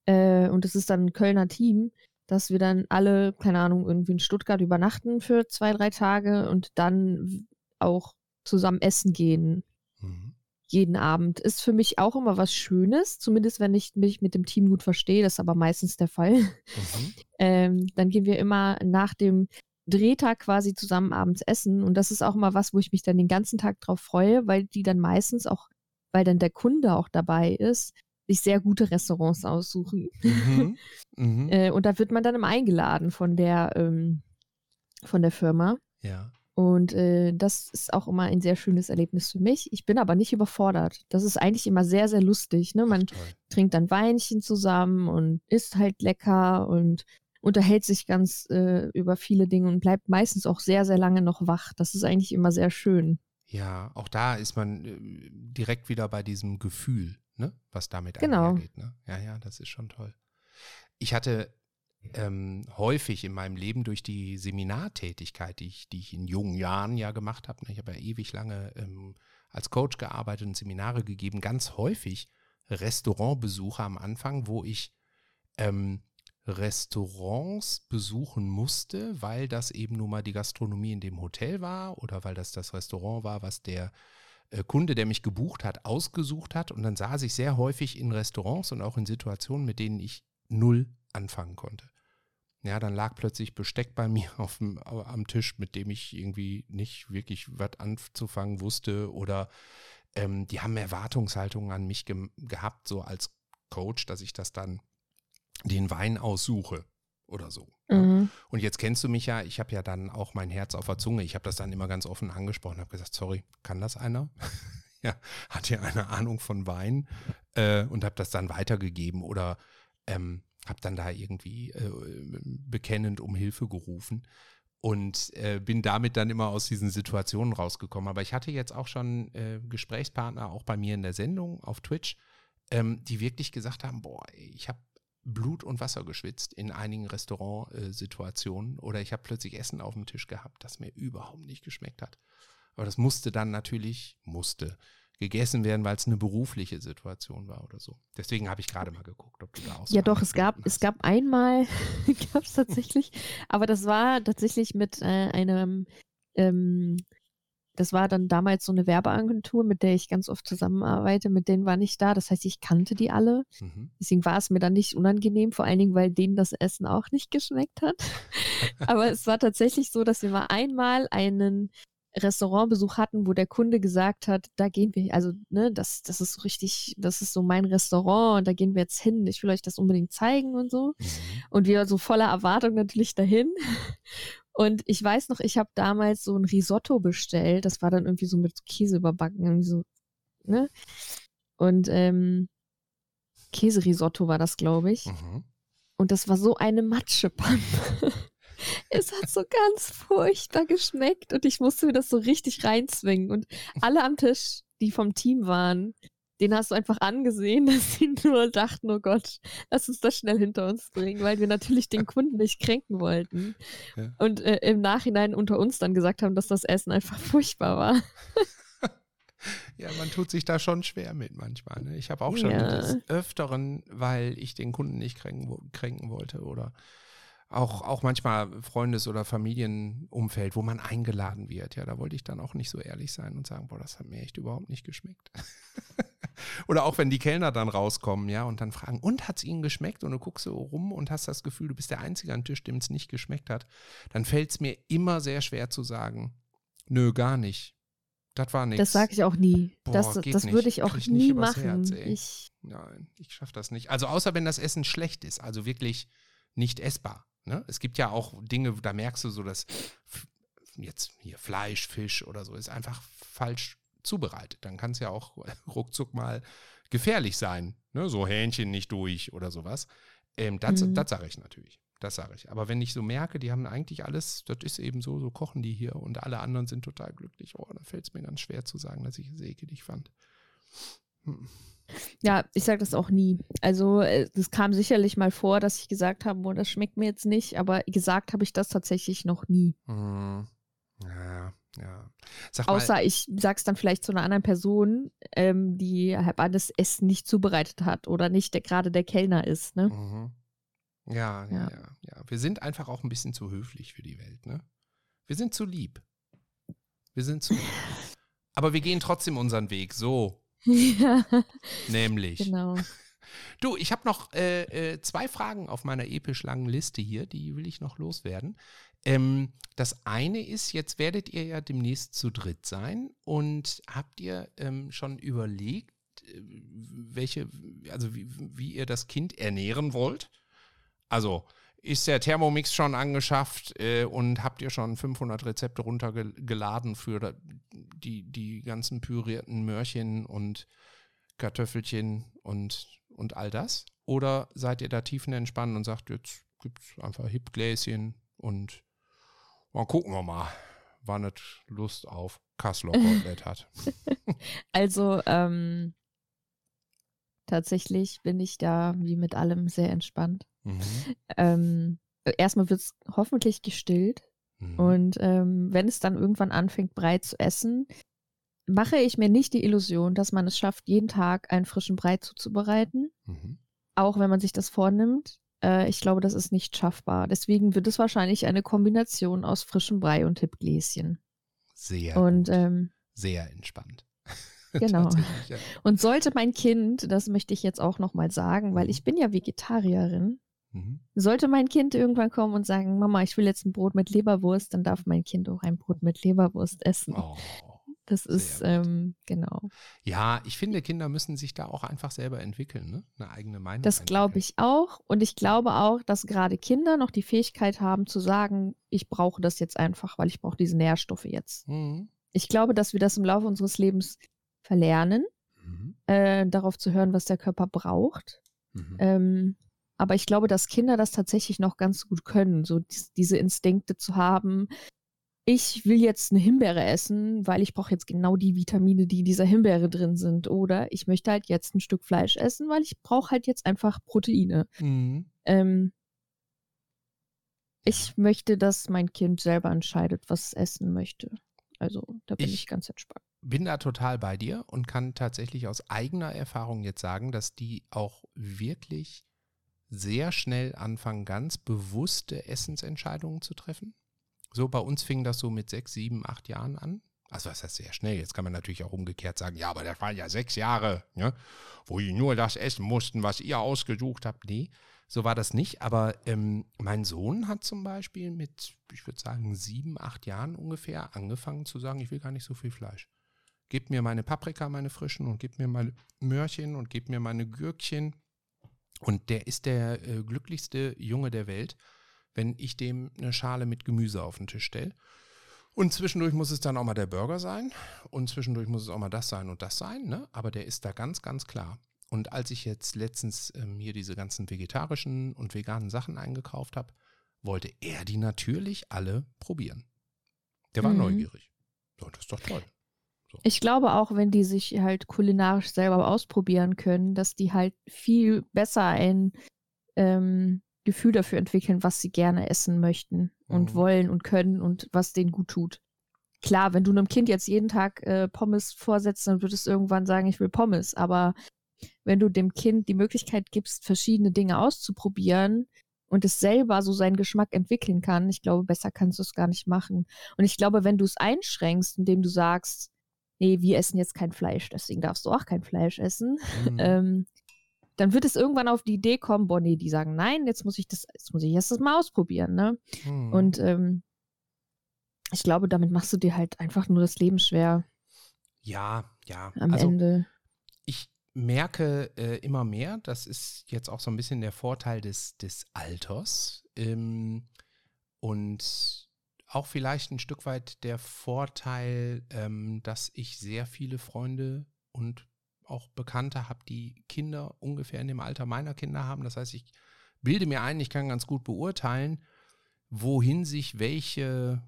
äh, und es ist dann ein Kölner Team, dass wir dann alle, keine Ahnung, irgendwie in Stuttgart übernachten für zwei, drei Tage und dann auch zusammen essen gehen. Mhm. Jeden Abend. Ist für mich auch immer was Schönes, zumindest wenn ich mich mit dem Team gut verstehe, das ist aber meistens der Fall. Mhm. ähm, dann gehen wir immer nach dem Drehtag quasi zusammen abends essen. Und das ist auch mal was, wo ich mich dann den ganzen Tag drauf freue, weil die dann meistens auch, weil dann der Kunde auch dabei ist, sich sehr gute Restaurants aussuchen. Mhm. Mhm. äh, und da wird man dann immer eingeladen von der, ähm, von der Firma. Ja. Und äh, das ist auch immer ein sehr schönes Erlebnis für mich. Ich bin aber nicht überfordert. Das ist eigentlich immer sehr, sehr lustig. Ne? Man Ach, trinkt dann Weinchen zusammen und isst halt lecker und unterhält sich ganz äh, über viele Dinge und bleibt meistens auch sehr, sehr lange noch wach. Das ist eigentlich immer sehr schön. Ja, auch da ist man äh, direkt wieder bei diesem Gefühl, ne? was damit genau. einhergeht. Ne? Ja, ja, das ist schon toll. Ich hatte ähm, häufig in meinem Leben durch die Seminartätigkeit, die ich, die ich in jungen Jahren ja gemacht habe, ne? ich habe ja ewig lange ähm, als Coach gearbeitet und Seminare gegeben, ganz häufig Restaurantbesuche am Anfang, wo ich ähm, Restaurants besuchen musste, weil das eben nun mal die Gastronomie in dem Hotel war oder weil das das Restaurant war, was der äh, Kunde, der mich gebucht hat, ausgesucht hat. Und dann saß ich sehr häufig in Restaurants und auch in Situationen, mit denen ich null anfangen konnte. Ja, dann lag plötzlich Besteck bei mir auf dem, am Tisch, mit dem ich irgendwie nicht wirklich was anzufangen wusste. Oder ähm, die haben Erwartungshaltungen an mich ge gehabt, so als Coach, dass ich das dann den Wein aussuche oder so. Mhm. Und jetzt kennst du mich ja, ich habe ja dann auch mein Herz auf der Zunge. Ich habe das dann immer ganz offen angesprochen, habe gesagt, sorry, kann das einer? ja, hat ja eine Ahnung von Wein äh, und habe das dann weitergegeben oder ähm, habe dann da irgendwie äh, bekennend um Hilfe gerufen und äh, bin damit dann immer aus diesen Situationen rausgekommen. Aber ich hatte jetzt auch schon äh, Gesprächspartner, auch bei mir in der Sendung auf Twitch, ähm, die wirklich gesagt haben, boah, ich habe Blut und Wasser geschwitzt in einigen Restaurantsituationen oder ich habe plötzlich Essen auf dem Tisch gehabt, das mir überhaupt nicht geschmeckt hat. Aber das musste dann natürlich, musste gegessen werden, weil es eine berufliche Situation war oder so. Deswegen habe ich gerade mal geguckt, ob du da auch so Ja, doch, es gab, hast. es gab einmal, gab es tatsächlich, aber das war tatsächlich mit äh, einem ähm, das war dann damals so eine Werbeagentur, mit der ich ganz oft zusammenarbeite. Mit denen war ich da. Das heißt, ich kannte die alle. Mhm. Deswegen war es mir dann nicht unangenehm, vor allen Dingen, weil denen das Essen auch nicht geschmeckt hat. Aber es war tatsächlich so, dass wir mal einmal einen Restaurantbesuch hatten, wo der Kunde gesagt hat, da gehen wir, also, ne, das, das ist so richtig, das ist so mein Restaurant und da gehen wir jetzt hin, ich will euch das unbedingt zeigen und so. Mhm. Und wir so voller Erwartung natürlich dahin. Und ich weiß noch, ich habe damals so ein Risotto bestellt. Das war dann irgendwie so mit Käse überbacken, irgendwie so, ne? Und ähm, Käserisotto war das, glaube ich. Mhm. Und das war so eine Matschepampe. es hat so ganz furchtbar geschmeckt und ich musste mir das so richtig reinzwingen. Und alle am Tisch, die vom Team waren, den hast du einfach angesehen, dass sie nur dachten, oh Gott, lass uns das schnell hinter uns bringen, weil wir natürlich den Kunden nicht kränken wollten. Ja. Und äh, im Nachhinein unter uns dann gesagt haben, dass das Essen einfach furchtbar war. Ja, man tut sich da schon schwer mit manchmal. Ne? Ich habe auch schon ja. des Öfteren, weil ich den Kunden nicht kränken, kränken wollte oder auch, auch manchmal Freundes- oder Familienumfeld, wo man eingeladen wird. Ja, da wollte ich dann auch nicht so ehrlich sein und sagen, boah, das hat mir echt überhaupt nicht geschmeckt. oder auch wenn die Kellner dann rauskommen, ja, und dann fragen, und hat es ihnen geschmeckt? Und du guckst so rum und hast das Gefühl, du bist der Einzige am Tisch, dem es nicht geschmeckt hat. Dann fällt es mir immer sehr schwer zu sagen, nö, gar nicht. Das war nichts. Das sage ich auch nie. Boah, das das würde ich auch nie machen. Herz, ich Nein, ich schaffe das nicht. Also außer wenn das Essen schlecht ist, also wirklich nicht essbar. Ne? Es gibt ja auch Dinge, da merkst du so, dass jetzt hier Fleisch, Fisch oder so ist einfach falsch zubereitet. Dann kann es ja auch ruckzuck mal gefährlich sein. Ne? So Hähnchen nicht durch oder sowas. Ähm, das mhm. das sage ich natürlich. Das sage ich. Aber wenn ich so merke, die haben eigentlich alles, das ist eben so, so kochen die hier und alle anderen sind total glücklich, oh, dann fällt es mir ganz schwer zu sagen, dass ich es ekelig fand. Hm. Ja, ich sage das auch nie. Also es kam sicherlich mal vor, dass ich gesagt habe, oh, das schmeckt mir jetzt nicht, aber gesagt habe ich das tatsächlich noch nie. Mhm. Ja, ja. Sag Außer mal, ich sag's dann vielleicht zu einer anderen Person, ähm, die halt das Essen nicht zubereitet hat oder nicht der, gerade der Kellner ist, ne? Mhm. Ja, ja, ja, ja, ja. Wir sind einfach auch ein bisschen zu höflich für die Welt, ne? Wir sind zu lieb. Wir sind zu lieb. Aber wir gehen trotzdem unseren Weg. So, ja. Nämlich. Genau. Du, ich habe noch äh, äh, zwei Fragen auf meiner episch langen Liste hier, die will ich noch loswerden. Ähm, das eine ist, jetzt werdet ihr ja demnächst zu dritt sein und habt ihr ähm, schon überlegt, äh, welche, also wie, wie ihr das Kind ernähren wollt? Also ist der Thermomix schon angeschafft äh, und habt ihr schon 500 Rezepte runtergeladen für die, die ganzen pürierten Möhrchen und Kartoffelchen und, und all das? Oder seid ihr da tiefenentspannt und sagt, jetzt gibt es einfach Hipgläschen und mal gucken wir mal, wann es Lust auf Kassler Kotelett hat. also, ähm, tatsächlich bin ich da wie mit allem sehr entspannt. Mhm. Ähm, erstmal wird es hoffentlich gestillt. Mhm. Und ähm, wenn es dann irgendwann anfängt, Brei zu essen, mache ich mir nicht die Illusion, dass man es schafft, jeden Tag einen frischen Brei zuzubereiten. Mhm. Auch wenn man sich das vornimmt. Äh, ich glaube, das ist nicht schaffbar. Deswegen wird es wahrscheinlich eine Kombination aus frischem Brei und Tippgläschen. Sehr und, ähm, Sehr entspannt. Genau. ja. Und sollte mein Kind, das möchte ich jetzt auch nochmal sagen, weil mhm. ich bin ja Vegetarierin, mhm. sollte mein Kind irgendwann kommen und sagen, Mama, ich will jetzt ein Brot mit Leberwurst, dann darf mein Kind auch ein Brot mit Leberwurst essen. Oh. Das ist, ähm, genau. Ja, ich finde, Kinder müssen sich da auch einfach selber entwickeln, ne? Eine eigene Meinung. Das glaube ich auch. Und ich glaube auch, dass gerade Kinder noch die Fähigkeit haben zu sagen, ich brauche das jetzt einfach, weil ich brauche diese Nährstoffe jetzt. Mhm. Ich glaube, dass wir das im Laufe unseres Lebens verlernen, mhm. äh, darauf zu hören, was der Körper braucht. Mhm. Ähm, aber ich glaube, dass Kinder das tatsächlich noch ganz gut können, so diese Instinkte zu haben, ich will jetzt eine Himbeere essen, weil ich brauche jetzt genau die Vitamine, die in dieser Himbeere drin sind. Oder ich möchte halt jetzt ein Stück Fleisch essen, weil ich brauche halt jetzt einfach Proteine. Mhm. Ähm, ich möchte, dass mein Kind selber entscheidet, was es essen möchte. Also da bin ich, ich ganz entspannt. Bin da total bei dir und kann tatsächlich aus eigener Erfahrung jetzt sagen, dass die auch wirklich sehr schnell anfangen, ganz bewusste Essensentscheidungen zu treffen. So, bei uns fing das so mit sechs, sieben, acht Jahren an. Also was heißt sehr schnell? Jetzt kann man natürlich auch umgekehrt sagen, ja, aber das waren ja sechs Jahre, ne, wo die nur das essen mussten, was ihr ausgesucht habt. Nee, so war das nicht. Aber ähm, mein Sohn hat zum Beispiel mit, ich würde sagen, sieben, acht Jahren ungefähr angefangen zu sagen, ich will gar nicht so viel Fleisch. Gib mir meine Paprika, meine frischen und gib mir meine Möhrchen und gib mir meine Gürkchen. Und der ist der äh, glücklichste Junge der Welt wenn ich dem eine Schale mit Gemüse auf den Tisch stelle. Und zwischendurch muss es dann auch mal der Burger sein und zwischendurch muss es auch mal das sein und das sein, ne? aber der ist da ganz, ganz klar. Und als ich jetzt letztens ähm, hier diese ganzen vegetarischen und veganen Sachen eingekauft habe, wollte er die natürlich alle probieren. Der war mhm. neugierig. So, das ist doch toll. So. Ich glaube auch, wenn die sich halt kulinarisch selber ausprobieren können, dass die halt viel besser ein ähm, Gefühl dafür entwickeln, was sie gerne essen möchten und mhm. wollen und können und was denen gut tut. Klar, wenn du einem Kind jetzt jeden Tag äh, Pommes vorsetzt, dann wird es irgendwann sagen, ich will Pommes. Aber wenn du dem Kind die Möglichkeit gibst, verschiedene Dinge auszuprobieren und es selber so seinen Geschmack entwickeln kann, ich glaube, besser kannst du es gar nicht machen. Und ich glaube, wenn du es einschränkst, indem du sagst, nee, wir essen jetzt kein Fleisch, deswegen darfst du auch kein Fleisch essen, mhm. ähm, dann wird es irgendwann auf die Idee kommen, boah, nee, die sagen, nein, jetzt muss ich das, jetzt muss ich erst das mal ausprobieren, ne? Hm. Und ähm, ich glaube, damit machst du dir halt einfach nur das Leben schwer. Ja, ja. Am also, Ende. Ich merke äh, immer mehr, das ist jetzt auch so ein bisschen der Vorteil des, des Alters ähm, und auch vielleicht ein Stück weit der Vorteil, ähm, dass ich sehr viele Freunde und auch Bekannte habe, die Kinder ungefähr in dem Alter meiner Kinder haben. Das heißt, ich bilde mir ein, ich kann ganz gut beurteilen, wohin sich welche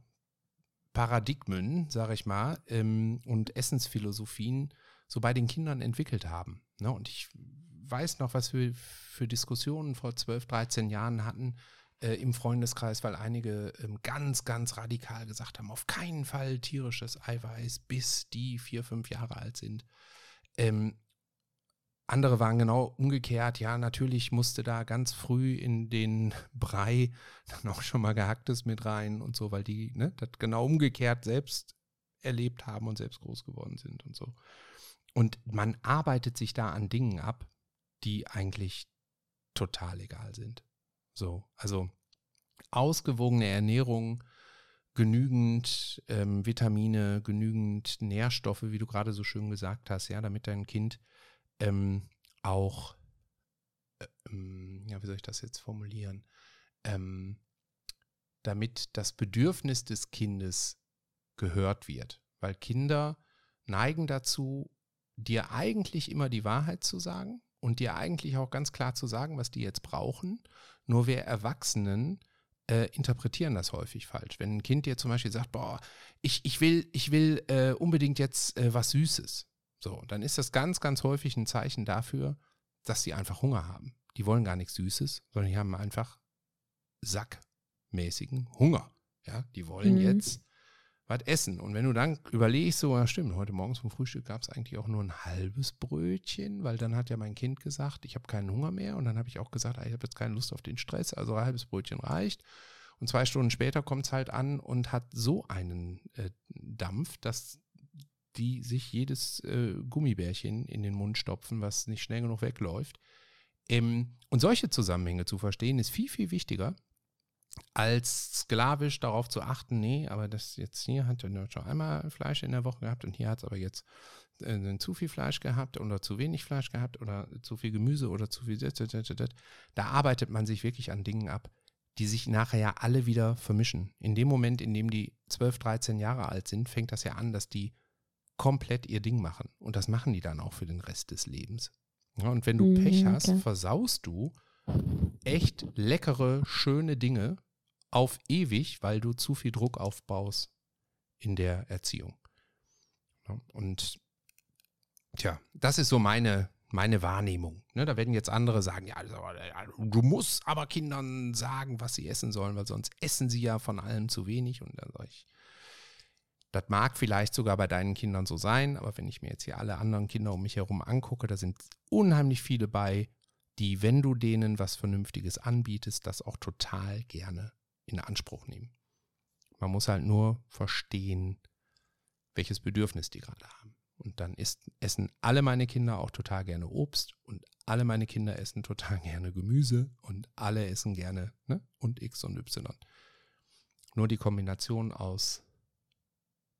Paradigmen, sage ich mal, ähm, und Essensphilosophien so bei den Kindern entwickelt haben. Ne? Und ich weiß noch, was wir für Diskussionen vor 12, 13 Jahren hatten äh, im Freundeskreis, weil einige ähm, ganz, ganz radikal gesagt haben, auf keinen Fall tierisches Eiweiß, bis die vier, fünf Jahre alt sind. Ähm, andere waren genau umgekehrt. Ja, natürlich musste da ganz früh in den Brei dann auch schon mal gehacktes mit rein und so, weil die ne, das genau umgekehrt selbst erlebt haben und selbst groß geworden sind und so. Und man arbeitet sich da an Dingen ab, die eigentlich total egal sind. So, also ausgewogene Ernährung, genügend ähm, Vitamine, genügend Nährstoffe, wie du gerade so schön gesagt hast, ja, damit dein Kind ähm, auch, äh, ja, wie soll ich das jetzt formulieren, ähm, damit das Bedürfnis des Kindes gehört wird. Weil Kinder neigen dazu, dir eigentlich immer die Wahrheit zu sagen und dir eigentlich auch ganz klar zu sagen, was die jetzt brauchen. Nur wir Erwachsenen äh, interpretieren das häufig falsch. Wenn ein Kind dir zum Beispiel sagt, boah, ich, ich will, ich will äh, unbedingt jetzt äh, was Süßes, so, dann ist das ganz, ganz häufig ein Zeichen dafür, dass sie einfach Hunger haben. Die wollen gar nichts Süßes, sondern die haben einfach sackmäßigen Hunger. Ja, die wollen mhm. jetzt was essen. Und wenn du dann überlegst, so, ja stimmt, heute morgens zum Frühstück gab es eigentlich auch nur ein halbes Brötchen, weil dann hat ja mein Kind gesagt, ich habe keinen Hunger mehr. Und dann habe ich auch gesagt, ah, ich habe jetzt keine Lust auf den Stress, also ein halbes Brötchen reicht. Und zwei Stunden später kommt es halt an und hat so einen äh, Dampf, dass die sich jedes äh, Gummibärchen in den Mund stopfen, was nicht schnell genug wegläuft. Ähm, und solche Zusammenhänge zu verstehen, ist viel, viel wichtiger, als sklavisch darauf zu achten, nee, aber das jetzt hier hat er schon einmal Fleisch in der Woche gehabt und hier hat es aber jetzt äh, zu viel Fleisch gehabt oder zu wenig Fleisch gehabt oder zu viel Gemüse oder zu viel. Da arbeitet man sich wirklich an Dingen ab, die sich nachher ja alle wieder vermischen. In dem Moment, in dem die 12, 13 Jahre alt sind, fängt das ja an, dass die komplett ihr Ding machen. Und das machen die dann auch für den Rest des Lebens. Ja, und wenn du mhm, Pech hast, okay. versaust du echt leckere, schöne Dinge auf ewig, weil du zu viel Druck aufbaust in der Erziehung. Und tja, das ist so meine, meine Wahrnehmung. Ne, da werden jetzt andere sagen, ja, du musst aber Kindern sagen, was sie essen sollen, weil sonst essen sie ja von allem zu wenig. Und dann sage ich, das mag vielleicht sogar bei deinen Kindern so sein, aber wenn ich mir jetzt hier alle anderen Kinder um mich herum angucke, da sind unheimlich viele bei, die, wenn du denen was Vernünftiges anbietest, das auch total gerne in Anspruch nehmen. Man muss halt nur verstehen, welches Bedürfnis die gerade haben. Und dann ist, essen alle meine Kinder auch total gerne Obst und alle meine Kinder essen total gerne Gemüse und alle essen gerne ne? und X und Y. Nur die Kombination aus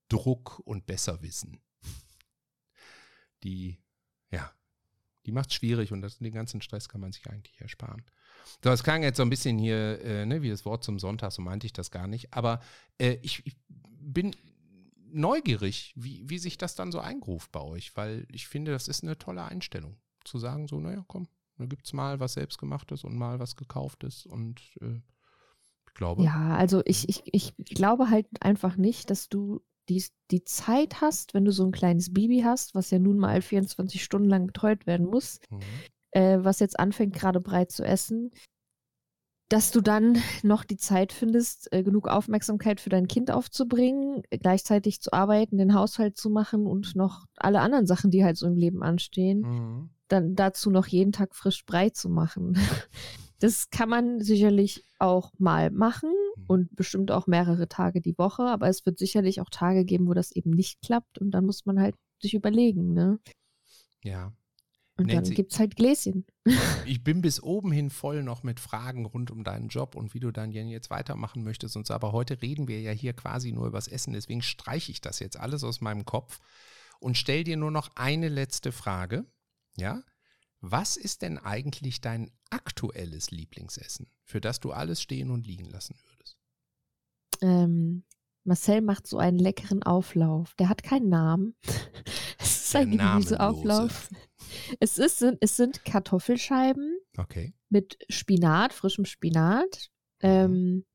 Druck und Besserwissen. Die, ja, die macht es schwierig und das, den ganzen Stress kann man sich eigentlich ersparen. So, das klang jetzt so ein bisschen hier, äh, ne, wie das Wort zum Sonntag, so meinte ich das gar nicht. Aber äh, ich, ich, bin neugierig, wie, wie sich das dann so eingruft bei euch, weil ich finde, das ist eine tolle Einstellung. Zu sagen, so, naja, komm, da gibt es mal was Selbstgemachtes und mal was Gekauftes und äh, ich glaube. Ja, also ich, ich, ich glaube halt einfach nicht, dass du die, die Zeit hast, wenn du so ein kleines Baby hast, was ja nun mal 24 Stunden lang betreut werden muss, mhm. Äh, was jetzt anfängt, gerade breit zu essen, dass du dann noch die Zeit findest, äh, genug Aufmerksamkeit für dein Kind aufzubringen, gleichzeitig zu arbeiten, den Haushalt zu machen und noch alle anderen Sachen, die halt so im Leben anstehen, mhm. dann dazu noch jeden Tag frisch breit zu machen. Das kann man sicherlich auch mal machen mhm. und bestimmt auch mehrere Tage die Woche, aber es wird sicherlich auch Tage geben, wo das eben nicht klappt und dann muss man halt sich überlegen, ne? Ja. Und Nancy, dann gibt es halt Gläschen. Ich bin bis oben hin voll noch mit Fragen rund um deinen Job und wie du dann jetzt weitermachen möchtest und so. Aber heute reden wir ja hier quasi nur übers Essen. Deswegen streiche ich das jetzt alles aus meinem Kopf und stell dir nur noch eine letzte Frage. Ja? Was ist denn eigentlich dein aktuelles Lieblingsessen, für das du alles stehen und liegen lassen würdest? Ähm, Marcel macht so einen leckeren Auflauf. Der hat keinen Namen. es ist ein Gemüseauflauf. Es, ist, es sind Kartoffelscheiben okay. mit Spinat, frischem Spinat, mhm. ähm,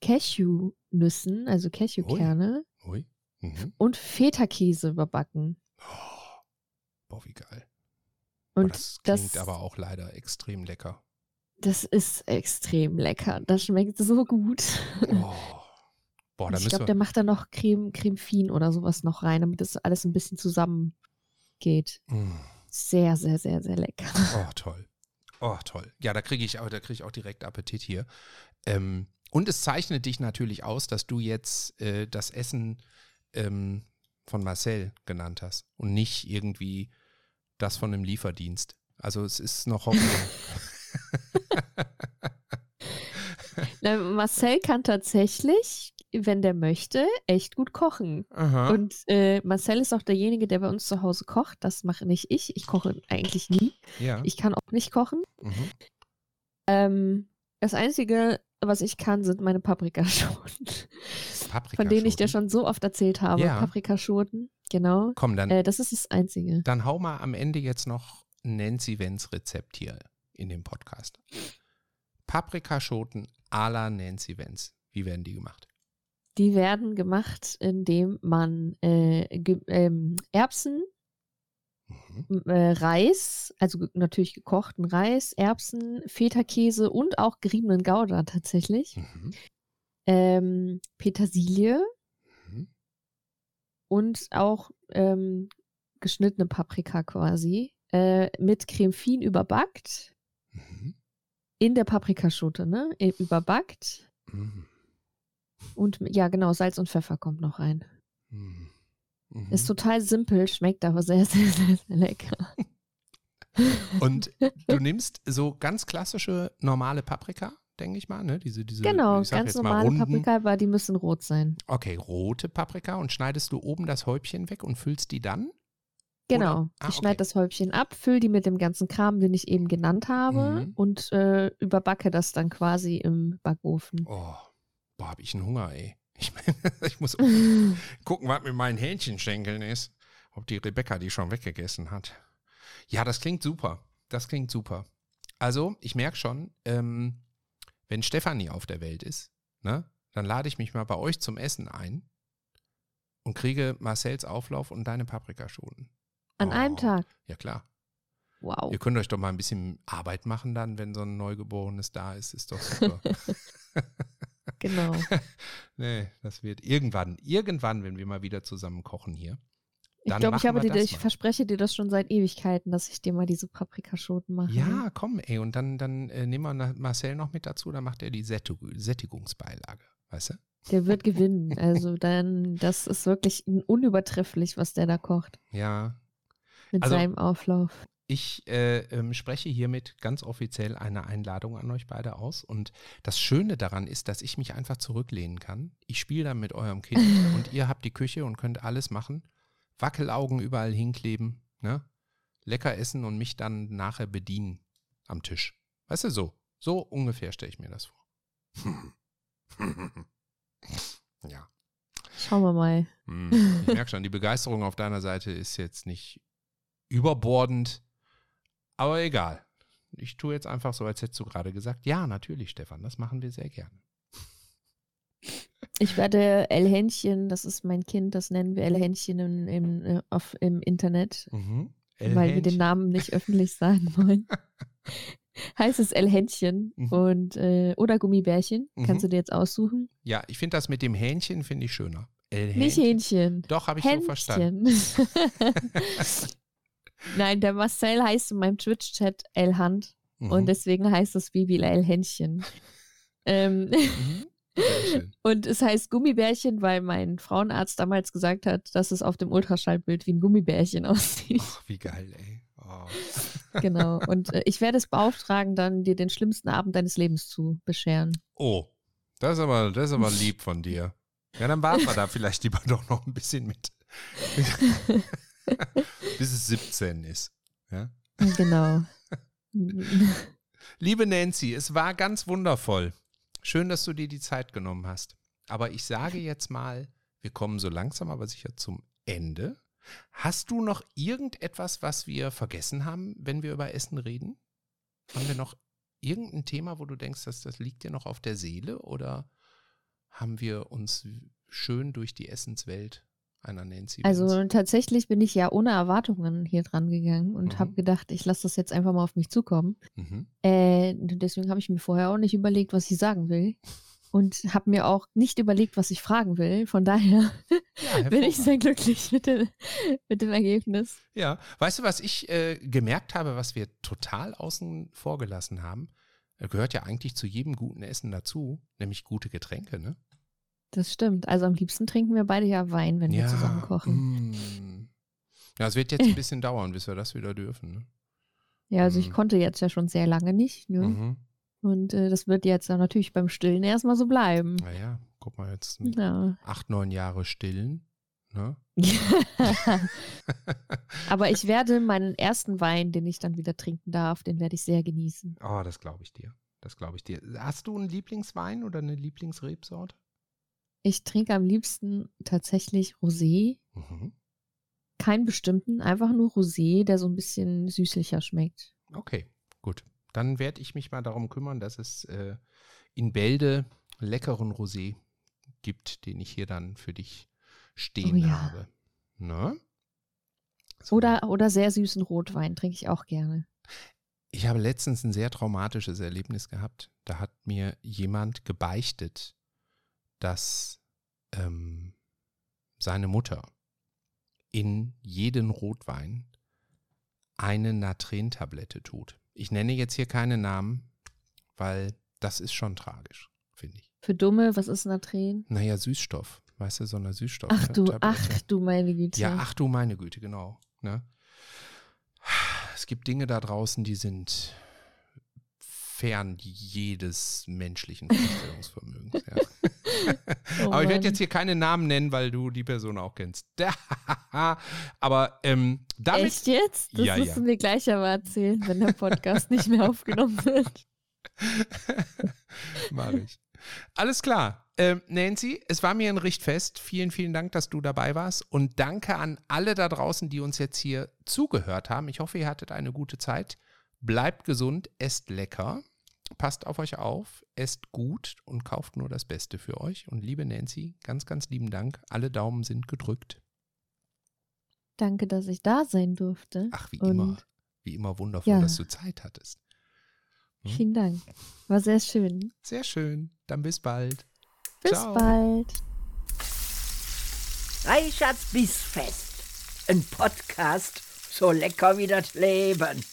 Cashewnüssen, also Cashewkerne Ui. Ui. Mhm. und Feta-Käse überbacken. Oh, boah, wie geil. Und das klingt das, aber auch leider extrem lecker. Das ist extrem lecker. Das schmeckt so gut. Oh. Boah, ich glaube, der macht da noch Creme, Creme Fin oder sowas noch rein, damit das alles ein bisschen zusammengeht. Mm. Sehr, sehr, sehr, sehr lecker. Oh, toll. Oh, toll. Ja, da kriege ich, auch, krieg ich auch direkt Appetit hier. Ähm, und es zeichnet dich natürlich aus, dass du jetzt äh, das Essen ähm, von Marcel genannt hast und nicht irgendwie das von einem Lieferdienst. Also es ist noch Hoffnung. Marcel kann tatsächlich, wenn der möchte, echt gut kochen. Aha. Und äh, Marcel ist auch derjenige, der bei uns zu Hause kocht. Das mache nicht ich. Ich koche eigentlich nie. Ja. Ich kann auch nicht kochen. Mhm. Ähm, das Einzige, was ich kann, sind meine Paprikaschoten. Paprikaschoten? Von denen ich dir schon so oft erzählt habe. Ja. Paprikaschoten, genau. Komm, dann. Äh, das ist das Einzige. Dann hau mal am Ende jetzt noch Nancy Wenz Rezept hier in dem Podcast. Paprikaschoten à la Nancy Wenz. Wie werden die gemacht? Die werden gemacht, indem man äh, ähm, Erbsen, mhm. äh, Reis, also natürlich gekochten Reis, Erbsen, Feta-Käse und auch geriebenen Gouda tatsächlich, mhm. ähm, Petersilie mhm. und auch ähm, geschnittene Paprika quasi äh, mit Creme Fin überbackt. Mhm. In der Paprikaschote, ne? Überbackt. Mhm. Und ja, genau, Salz und Pfeffer kommt noch rein. Mhm. Ist total simpel, schmeckt aber sehr, sehr, sehr, sehr lecker. Und du nimmst so ganz klassische normale Paprika, denke ich mal, ne? Diese, diese, genau, ganz normale Paprika, aber die müssen rot sein. Okay, rote Paprika und schneidest du oben das Häubchen weg und füllst die dann? Genau. Ah, ich schneide okay. das Häubchen ab, fülle die mit dem ganzen Kram, den ich eben genannt habe, mhm. und äh, überbacke das dann quasi im Backofen. Oh, boah, hab ich einen Hunger, ey. Ich, ich muss gucken, was mit meinen Hähnchenschenkeln ist. Ob die Rebecca die schon weggegessen hat. Ja, das klingt super. Das klingt super. Also, ich merke schon, ähm, wenn Stefanie auf der Welt ist, ne, dann lade ich mich mal bei euch zum Essen ein und kriege Marcells Auflauf und deine Paprikaschoten. An oh, einem Tag? Ja, klar. Wow. Ihr könnt euch doch mal ein bisschen Arbeit machen dann, wenn so ein Neugeborenes da ist. Ist doch super. genau. nee, das wird irgendwann, irgendwann, wenn wir mal wieder zusammen kochen hier. Ich glaube, ich habe dir, ich verspreche dir das schon seit Ewigkeiten, dass ich dir mal diese Paprikaschoten mache. Ja, komm, ey, und dann, dann äh, nehmen wir Marcel noch mit dazu, dann macht er die Sättigungsbeilage, weißt du? Der wird gewinnen. Also dann, das ist wirklich unübertrefflich, was der da kocht. Ja, mit also, seinem Auflauf. Ich äh, ähm, spreche hiermit ganz offiziell eine Einladung an euch beide aus. Und das Schöne daran ist, dass ich mich einfach zurücklehnen kann. Ich spiele dann mit eurem Kind und ihr habt die Küche und könnt alles machen. Wackelaugen überall hinkleben, ne? Lecker essen und mich dann nachher bedienen am Tisch. Weißt du, so. So ungefähr stelle ich mir das vor. ja. Schauen wir mal. Hm, ich merke schon, die Begeisterung auf deiner Seite ist jetzt nicht überbordend. Aber egal. Ich tue jetzt einfach so, als hättest du gerade gesagt, ja, natürlich, Stefan, das machen wir sehr gerne. Ich werde El Händchen, das ist mein Kind, das nennen wir El Händchen im, im, äh, auf, im Internet, mhm. weil wir den Namen nicht öffentlich sagen wollen. heißt es El Händchen mhm. und äh, oder Gummibärchen. Mhm. Kannst du dir jetzt aussuchen? Ja, ich finde das mit dem Hähnchen finde ich schöner. El Hähnchen. Nicht Hähnchen. Doch, habe ich Händchen. so verstanden. Nein, der Marcel heißt in meinem Twitch-Chat El Hand mhm. und deswegen heißt das Baby El Händchen. ähm, mhm. Und es heißt Gummibärchen, weil mein Frauenarzt damals gesagt hat, dass es auf dem Ultraschallbild wie ein Gummibärchen aussieht. Ach, wie geil, ey. Oh. Genau. Und äh, ich werde es beauftragen, dann dir den schlimmsten Abend deines Lebens zu bescheren. Oh, das ist aber, das ist aber lieb von dir. Ja, dann warten wir da vielleicht lieber doch noch ein bisschen mit. Bis es 17 ist. Ja? Genau. Liebe Nancy, es war ganz wundervoll. Schön, dass du dir die Zeit genommen hast. Aber ich sage jetzt mal, wir kommen so langsam aber sicher zum Ende. Hast du noch irgendetwas, was wir vergessen haben, wenn wir über Essen reden? Haben wir noch irgendein Thema, wo du denkst, dass das liegt dir noch auf der Seele? Oder haben wir uns schön durch die Essenswelt einer Nancy. Also Benz. tatsächlich bin ich ja ohne Erwartungen hier dran gegangen und mhm. habe gedacht, ich lasse das jetzt einfach mal auf mich zukommen. Mhm. Äh, deswegen habe ich mir vorher auch nicht überlegt, was ich sagen will. Und habe mir auch nicht überlegt, was ich fragen will. Von daher ja, bin ich sehr glücklich mit, den, mit dem Ergebnis. Ja, weißt du, was ich äh, gemerkt habe, was wir total außen vor gelassen haben? Gehört ja eigentlich zu jedem guten Essen dazu, nämlich gute Getränke, ne? Das stimmt. Also am liebsten trinken wir beide ja Wein, wenn ja, wir zusammen kochen. Mm. Ja, es wird jetzt ein bisschen dauern, bis wir das wieder dürfen. Ne? Ja, also mm. ich konnte jetzt ja schon sehr lange nicht. Ne? Mhm. Und äh, das wird jetzt natürlich beim Stillen erstmal so bleiben. Naja, guck mal jetzt. Ja. Acht, neun Jahre stillen. Ne? Aber ich werde meinen ersten Wein, den ich dann wieder trinken darf, den werde ich sehr genießen. Oh, das glaube ich dir. Das glaube ich dir. Hast du einen Lieblingswein oder eine Lieblingsrebsorte? Ich trinke am liebsten tatsächlich Rosé. Mhm. Keinen bestimmten, einfach nur Rosé, der so ein bisschen süßlicher schmeckt. Okay, gut. Dann werde ich mich mal darum kümmern, dass es äh, in Bälde leckeren Rosé gibt, den ich hier dann für dich stehen oh, ja. habe. Ne? So. Oder, oder sehr süßen Rotwein trinke ich auch gerne. Ich habe letztens ein sehr traumatisches Erlebnis gehabt. Da hat mir jemand gebeichtet, dass ähm, seine Mutter in jeden Rotwein eine Natrentablette tut. Ich nenne jetzt hier keine Namen, weil das ist schon tragisch, finde ich. Für Dumme, was ist Natren? Naja, Süßstoff. Weißt du, so eine Süßstoff. Ach du, ach du meine Güte. Ja, ach du meine Güte, genau. Ne? Es gibt Dinge da draußen, die sind fern jedes menschlichen Vorstellungsvermögens. Ja. oh Aber ich werde jetzt hier keine Namen nennen, weil du die Person auch kennst. aber ähm, damit. Echt jetzt? Das ja, musst ja. du mir gleich aber erzählen, wenn der Podcast nicht mehr aufgenommen wird. Mach ich. Alles klar. Ähm, Nancy, es war mir ein Richtfest. Vielen, vielen Dank, dass du dabei warst. Und danke an alle da draußen, die uns jetzt hier zugehört haben. Ich hoffe, ihr hattet eine gute Zeit. Bleibt gesund, esst lecker. Passt auf euch auf, esst gut und kauft nur das Beste für euch. Und liebe Nancy, ganz, ganz lieben Dank. Alle Daumen sind gedrückt. Danke, dass ich da sein durfte. Ach, wie und immer. Wie immer wundervoll, ja. dass du Zeit hattest. Hm? Vielen Dank. War sehr schön. Sehr schön. Dann bis bald. Bis Ciao. bald. Reichards Bissfest. Ein Podcast so lecker wie das Leben.